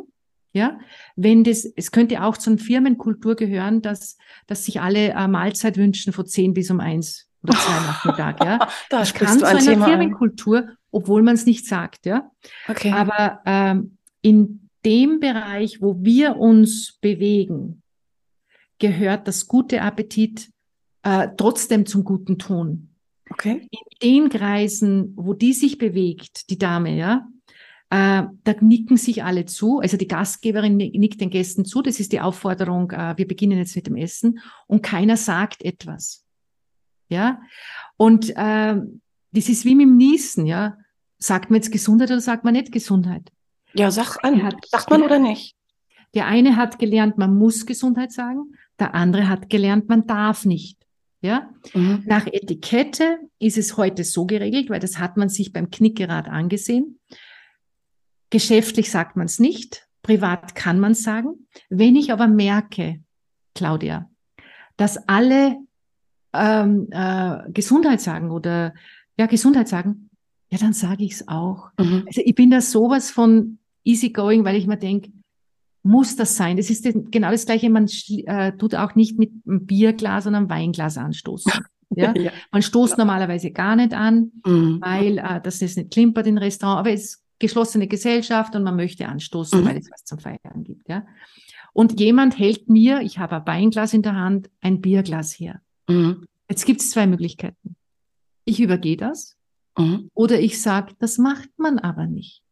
ja, wenn das, es könnte auch zur Firmenkultur gehören, dass, dass sich alle eine Mahlzeit wünschen von zehn bis um eins oder zwei Nachmittag, ja. da das kann zu ein einer Thema an. Ferienkultur, obwohl man es nicht sagt, ja. Okay. Aber ähm, in dem Bereich, wo wir uns bewegen, gehört das gute Appetit äh, trotzdem zum guten Ton. okay. In den Kreisen, wo die sich bewegt, die Dame, ja, äh, da nicken sich alle zu. Also die Gastgeberin ni- nickt den Gästen zu. Das ist die Aufforderung, äh, wir beginnen jetzt mit dem Essen. Und keiner sagt etwas. Ja. Und äh, das ist wie mit dem Niesen, ja. Sagt man jetzt Gesundheit oder sagt man nicht Gesundheit? Ja, sag an. Hat- Sagt man er- oder nicht? Der eine hat gelernt, man muss Gesundheit sagen. Der andere hat gelernt, man darf nicht. Ja. Mhm. Nach Etikette ist es heute so geregelt, weil das hat man sich beim Knickerad angesehen. Geschäftlich sagt man es nicht, privat kann man es sagen. Wenn ich aber merke, Claudia, dass alle ähm, äh, Gesundheit sagen oder ja Gesundheit sagen, ja dann sage ich es auch. Mhm. Also ich bin da sowas von easygoing, weil ich mir denke, muss das sein? Das ist genau das Gleiche. Man äh, tut auch nicht mit einem Bierglas oder einem Weinglas anstoßen. Ja? Ja. Man stoßt normalerweise gar nicht an, Mhm. weil äh, das ist nicht klimpert im Restaurant, aber es ist geschlossene Gesellschaft und man möchte anstoßen, Mhm. weil es was zum Feiern gibt. Ja? Und jemand hält mir, ich habe ein Weinglas in der Hand, ein Bierglas her. Mhm. Jetzt gibt es zwei Möglichkeiten. Ich übergehe das Mhm. oder ich sage, das macht man aber nicht.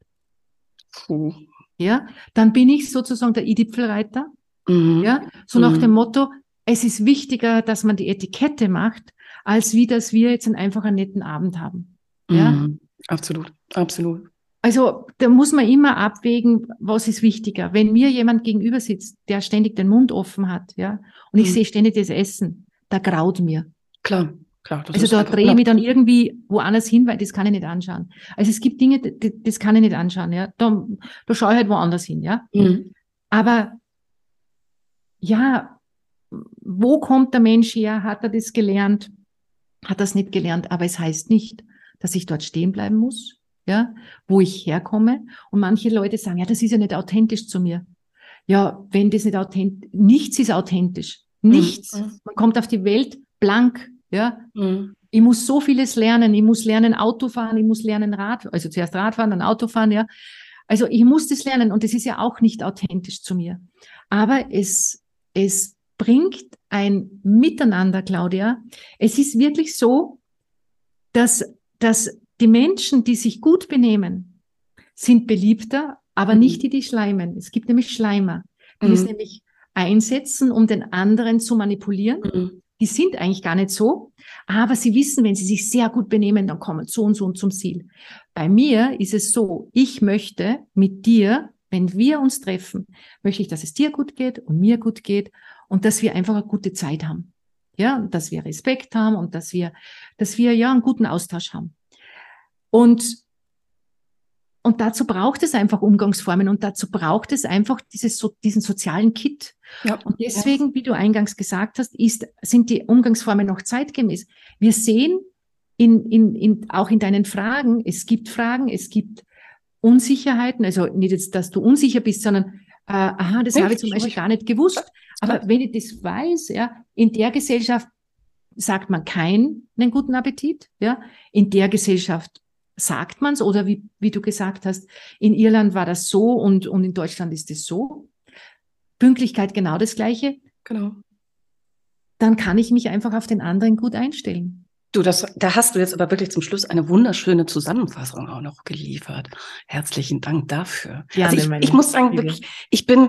Puh. Ja, dann bin ich sozusagen der I-Dipfelreiter. Mhm. Ja, so nach Mhm. dem Motto, es ist wichtiger, dass man die Etikette macht, als wie, dass wir jetzt einen einfach einen netten Abend haben. Ja, Mhm. Absolut, absolut. also da muss man immer abwägen, was ist wichtiger. Wenn mir jemand gegenüber sitzt, der ständig den Mund offen hat, ja, und ich Mhm. sehe ständig das Essen, da graut mir. Klar, klar. Also da drehe ich mich dann irgendwie woanders hin, weil das kann ich nicht anschauen. Also es gibt Dinge, die, das kann ich nicht anschauen, ja. Da, da schaue ich halt woanders hin, ja. Mhm. Aber ja, wo kommt der Mensch her? Hat er das gelernt? Hat er es nicht gelernt? Aber es heißt nicht, dass ich dort stehen bleiben muss, ja, wo ich herkomme. Und manche Leute sagen, ja, das ist ja nicht authentisch zu mir. Ja, wenn das nicht authentisch, nichts ist authentisch. Nichts. Mhm. Man kommt auf die Welt blank, ja. Mhm. Ich muss so vieles lernen. Ich muss lernen Auto fahren, ich muss lernen Rad, also zuerst Radfahren, dann Auto fahren, ja. Also ich muss das lernen und das ist ja auch nicht authentisch zu mir. Aber es, es bringt ein Miteinander, Claudia. Es ist wirklich so, dass, dass die Menschen, die sich gut benehmen, sind beliebter, aber Mhm. nicht die, die schleimen. Es gibt nämlich Schleimer, die es Mhm. nämlich einsetzen, um den anderen zu manipulieren Mhm. Die sind eigentlich gar nicht so, aber sie wissen, wenn sie sich sehr gut benehmen, dann kommen so und so und zum Ziel. Bei mir ist es so, ich möchte mit dir, wenn wir uns treffen, möchte ich, dass es dir gut geht und mir gut geht und dass wir einfach eine gute Zeit haben. Ja, und dass wir Respekt haben und dass wir, dass wir ja einen guten Austausch haben. Und und dazu braucht es einfach Umgangsformen und dazu braucht es einfach dieses, so, diesen sozialen Kit. Ja. Und deswegen, wie du eingangs gesagt hast, ist, sind die Umgangsformen noch zeitgemäß. Wir sehen in, in, in, auch in deinen Fragen, es gibt Fragen, es gibt Unsicherheiten, also nicht jetzt, dass du unsicher bist, sondern, äh, aha, das Nee, habe ich zum. Beispiel gar nicht gewusst. Aber wenn ich das weiß, ja, in der Gesellschaft sagt man keinen guten Appetit, ja, in der Gesellschaft sagt man es oder wie, wie du gesagt hast, in Irland war das so und, und in Deutschland ist es so. Pünktlichkeit genau das Gleiche. Genau. Dann kann ich mich einfach auf den anderen gut einstellen. Du, das, da hast du jetzt aber wirklich zum Schluss eine wunderschöne Zusammenfassung auch noch geliefert. Herzlichen Dank dafür. Gerne, also meine ich, ich muss sagen, wirklich, ich bin,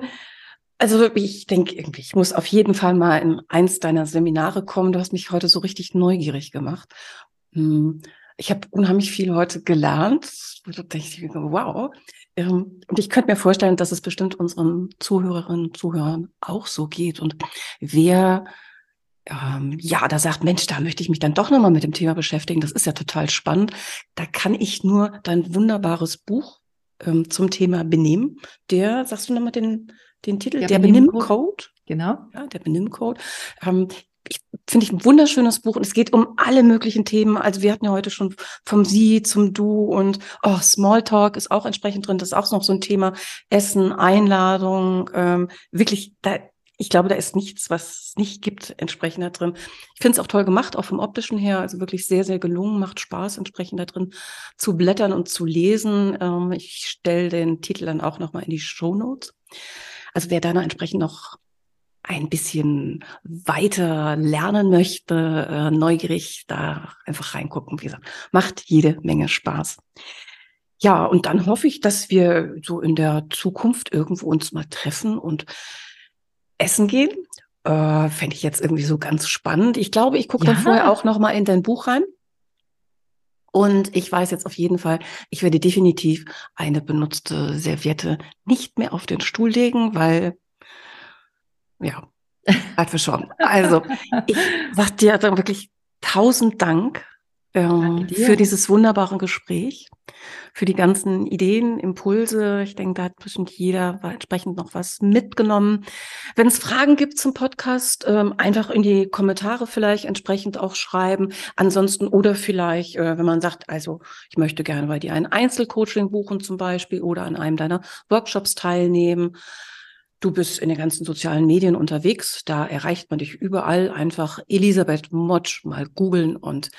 also wirklich, ich denke irgendwie, ich muss auf jeden Fall mal in eins deiner Seminare kommen. Du hast mich heute so richtig neugierig gemacht. Hm, Ich habe unheimlich viel heute gelernt. Da dachte ich, wow. Ähm, Und ich könnte mir vorstellen, dass es bestimmt unseren Zuhörerinnen und Zuhörern auch so geht. Und wer ähm, ja, da sagt, Mensch, da möchte ich mich dann doch nochmal mit dem Thema beschäftigen. Das ist ja total spannend. Da kann ich nur dein wunderbares Buch ähm, zum Thema Benehmen. Der, sagst du nochmal den, den Titel? Der Der, Benimmcode. Genau. Ja, der Benimmcode. Ähm, Finde ich ein wunderschönes Buch und es geht um alle möglichen Themen. Also wir hatten ja heute schon vom Sie zum Du und oh, Smalltalk ist auch entsprechend drin. Das ist auch noch so ein Thema. Essen, Einladung, ähm, wirklich, da, ich glaube, da ist nichts, was es nicht gibt, entsprechend da drin. Ich finde es auch toll gemacht, auch vom optischen her, also wirklich sehr, sehr gelungen, macht Spaß, entsprechend da drin zu blättern und zu lesen. Ähm, ich stelle den Titel dann auch nochmal in die Show Notes. Also wer da noch entsprechend noch ein bisschen weiter lernen möchte, äh, neugierig da einfach reingucken. Wie gesagt, macht jede Menge Spaß. Ja, und dann hoffe ich, dass wir so in der Zukunft irgendwo uns mal treffen und essen gehen. Äh, Fände ich jetzt irgendwie so ganz spannend. Ich glaube, ich gucke ja. dann vorher auch noch mal in dein Buch rein. Und ich weiß jetzt auf jeden Fall, ich werde definitiv eine benutzte Serviette nicht mehr auf den Stuhl legen, weil ja, halt wir schon. Also, ich sag dir dann wirklich tausend Dank ähm, für dieses wunderbare Gespräch, für die ganzen Ideen, Impulse. Ich denke, da hat bestimmt jeder entsprechend noch was mitgenommen. Wenn es Fragen gibt zum Podcast, ähm, einfach in die Kommentare vielleicht entsprechend auch schreiben. Ansonsten oder vielleicht, äh, wenn man sagt, also ich möchte gerne bei dir ein Einzelcoaching buchen zum Beispiel oder an einem deiner Workshops teilnehmen. Du bist in den ganzen sozialen Medien unterwegs. Da erreicht man dich überall. Einfach Elisabeth Motsch mal googeln und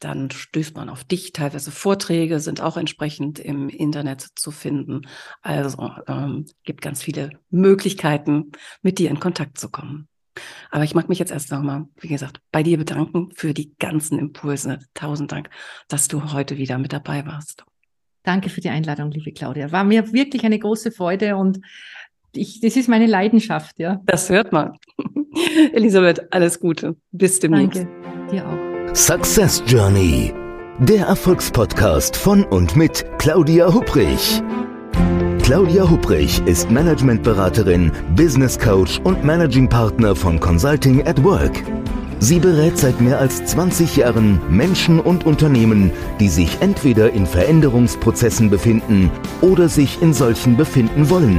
dann stößt man auf dich. Teilweise Vorträge sind auch entsprechend im Internet zu finden. Also ähm, gibt ganz viele Möglichkeiten, mit dir in Kontakt zu kommen. Aber ich mag mich jetzt erst nochmal, wie gesagt, bei dir bedanken für die ganzen Impulse. Tausend Dank, dass du heute wieder mit dabei warst. Danke für die Einladung, liebe Claudia. War mir wirklich eine große Freude und ich, das ist meine Leidenschaft, ja. Das hört man. Elisabeth, alles Gute. Bis demnächst. Danke, dir auch. Success Journey, der Erfolgspodcast von und mit Claudia Hubrich. Claudia Hubrich ist Managementberaterin, Business Coach und Managing Partner von Consulting at Work. Sie berät seit mehr als 20 Jahren Menschen und Unternehmen, die sich entweder in Veränderungsprozessen befinden oder sich in solchen befinden wollen.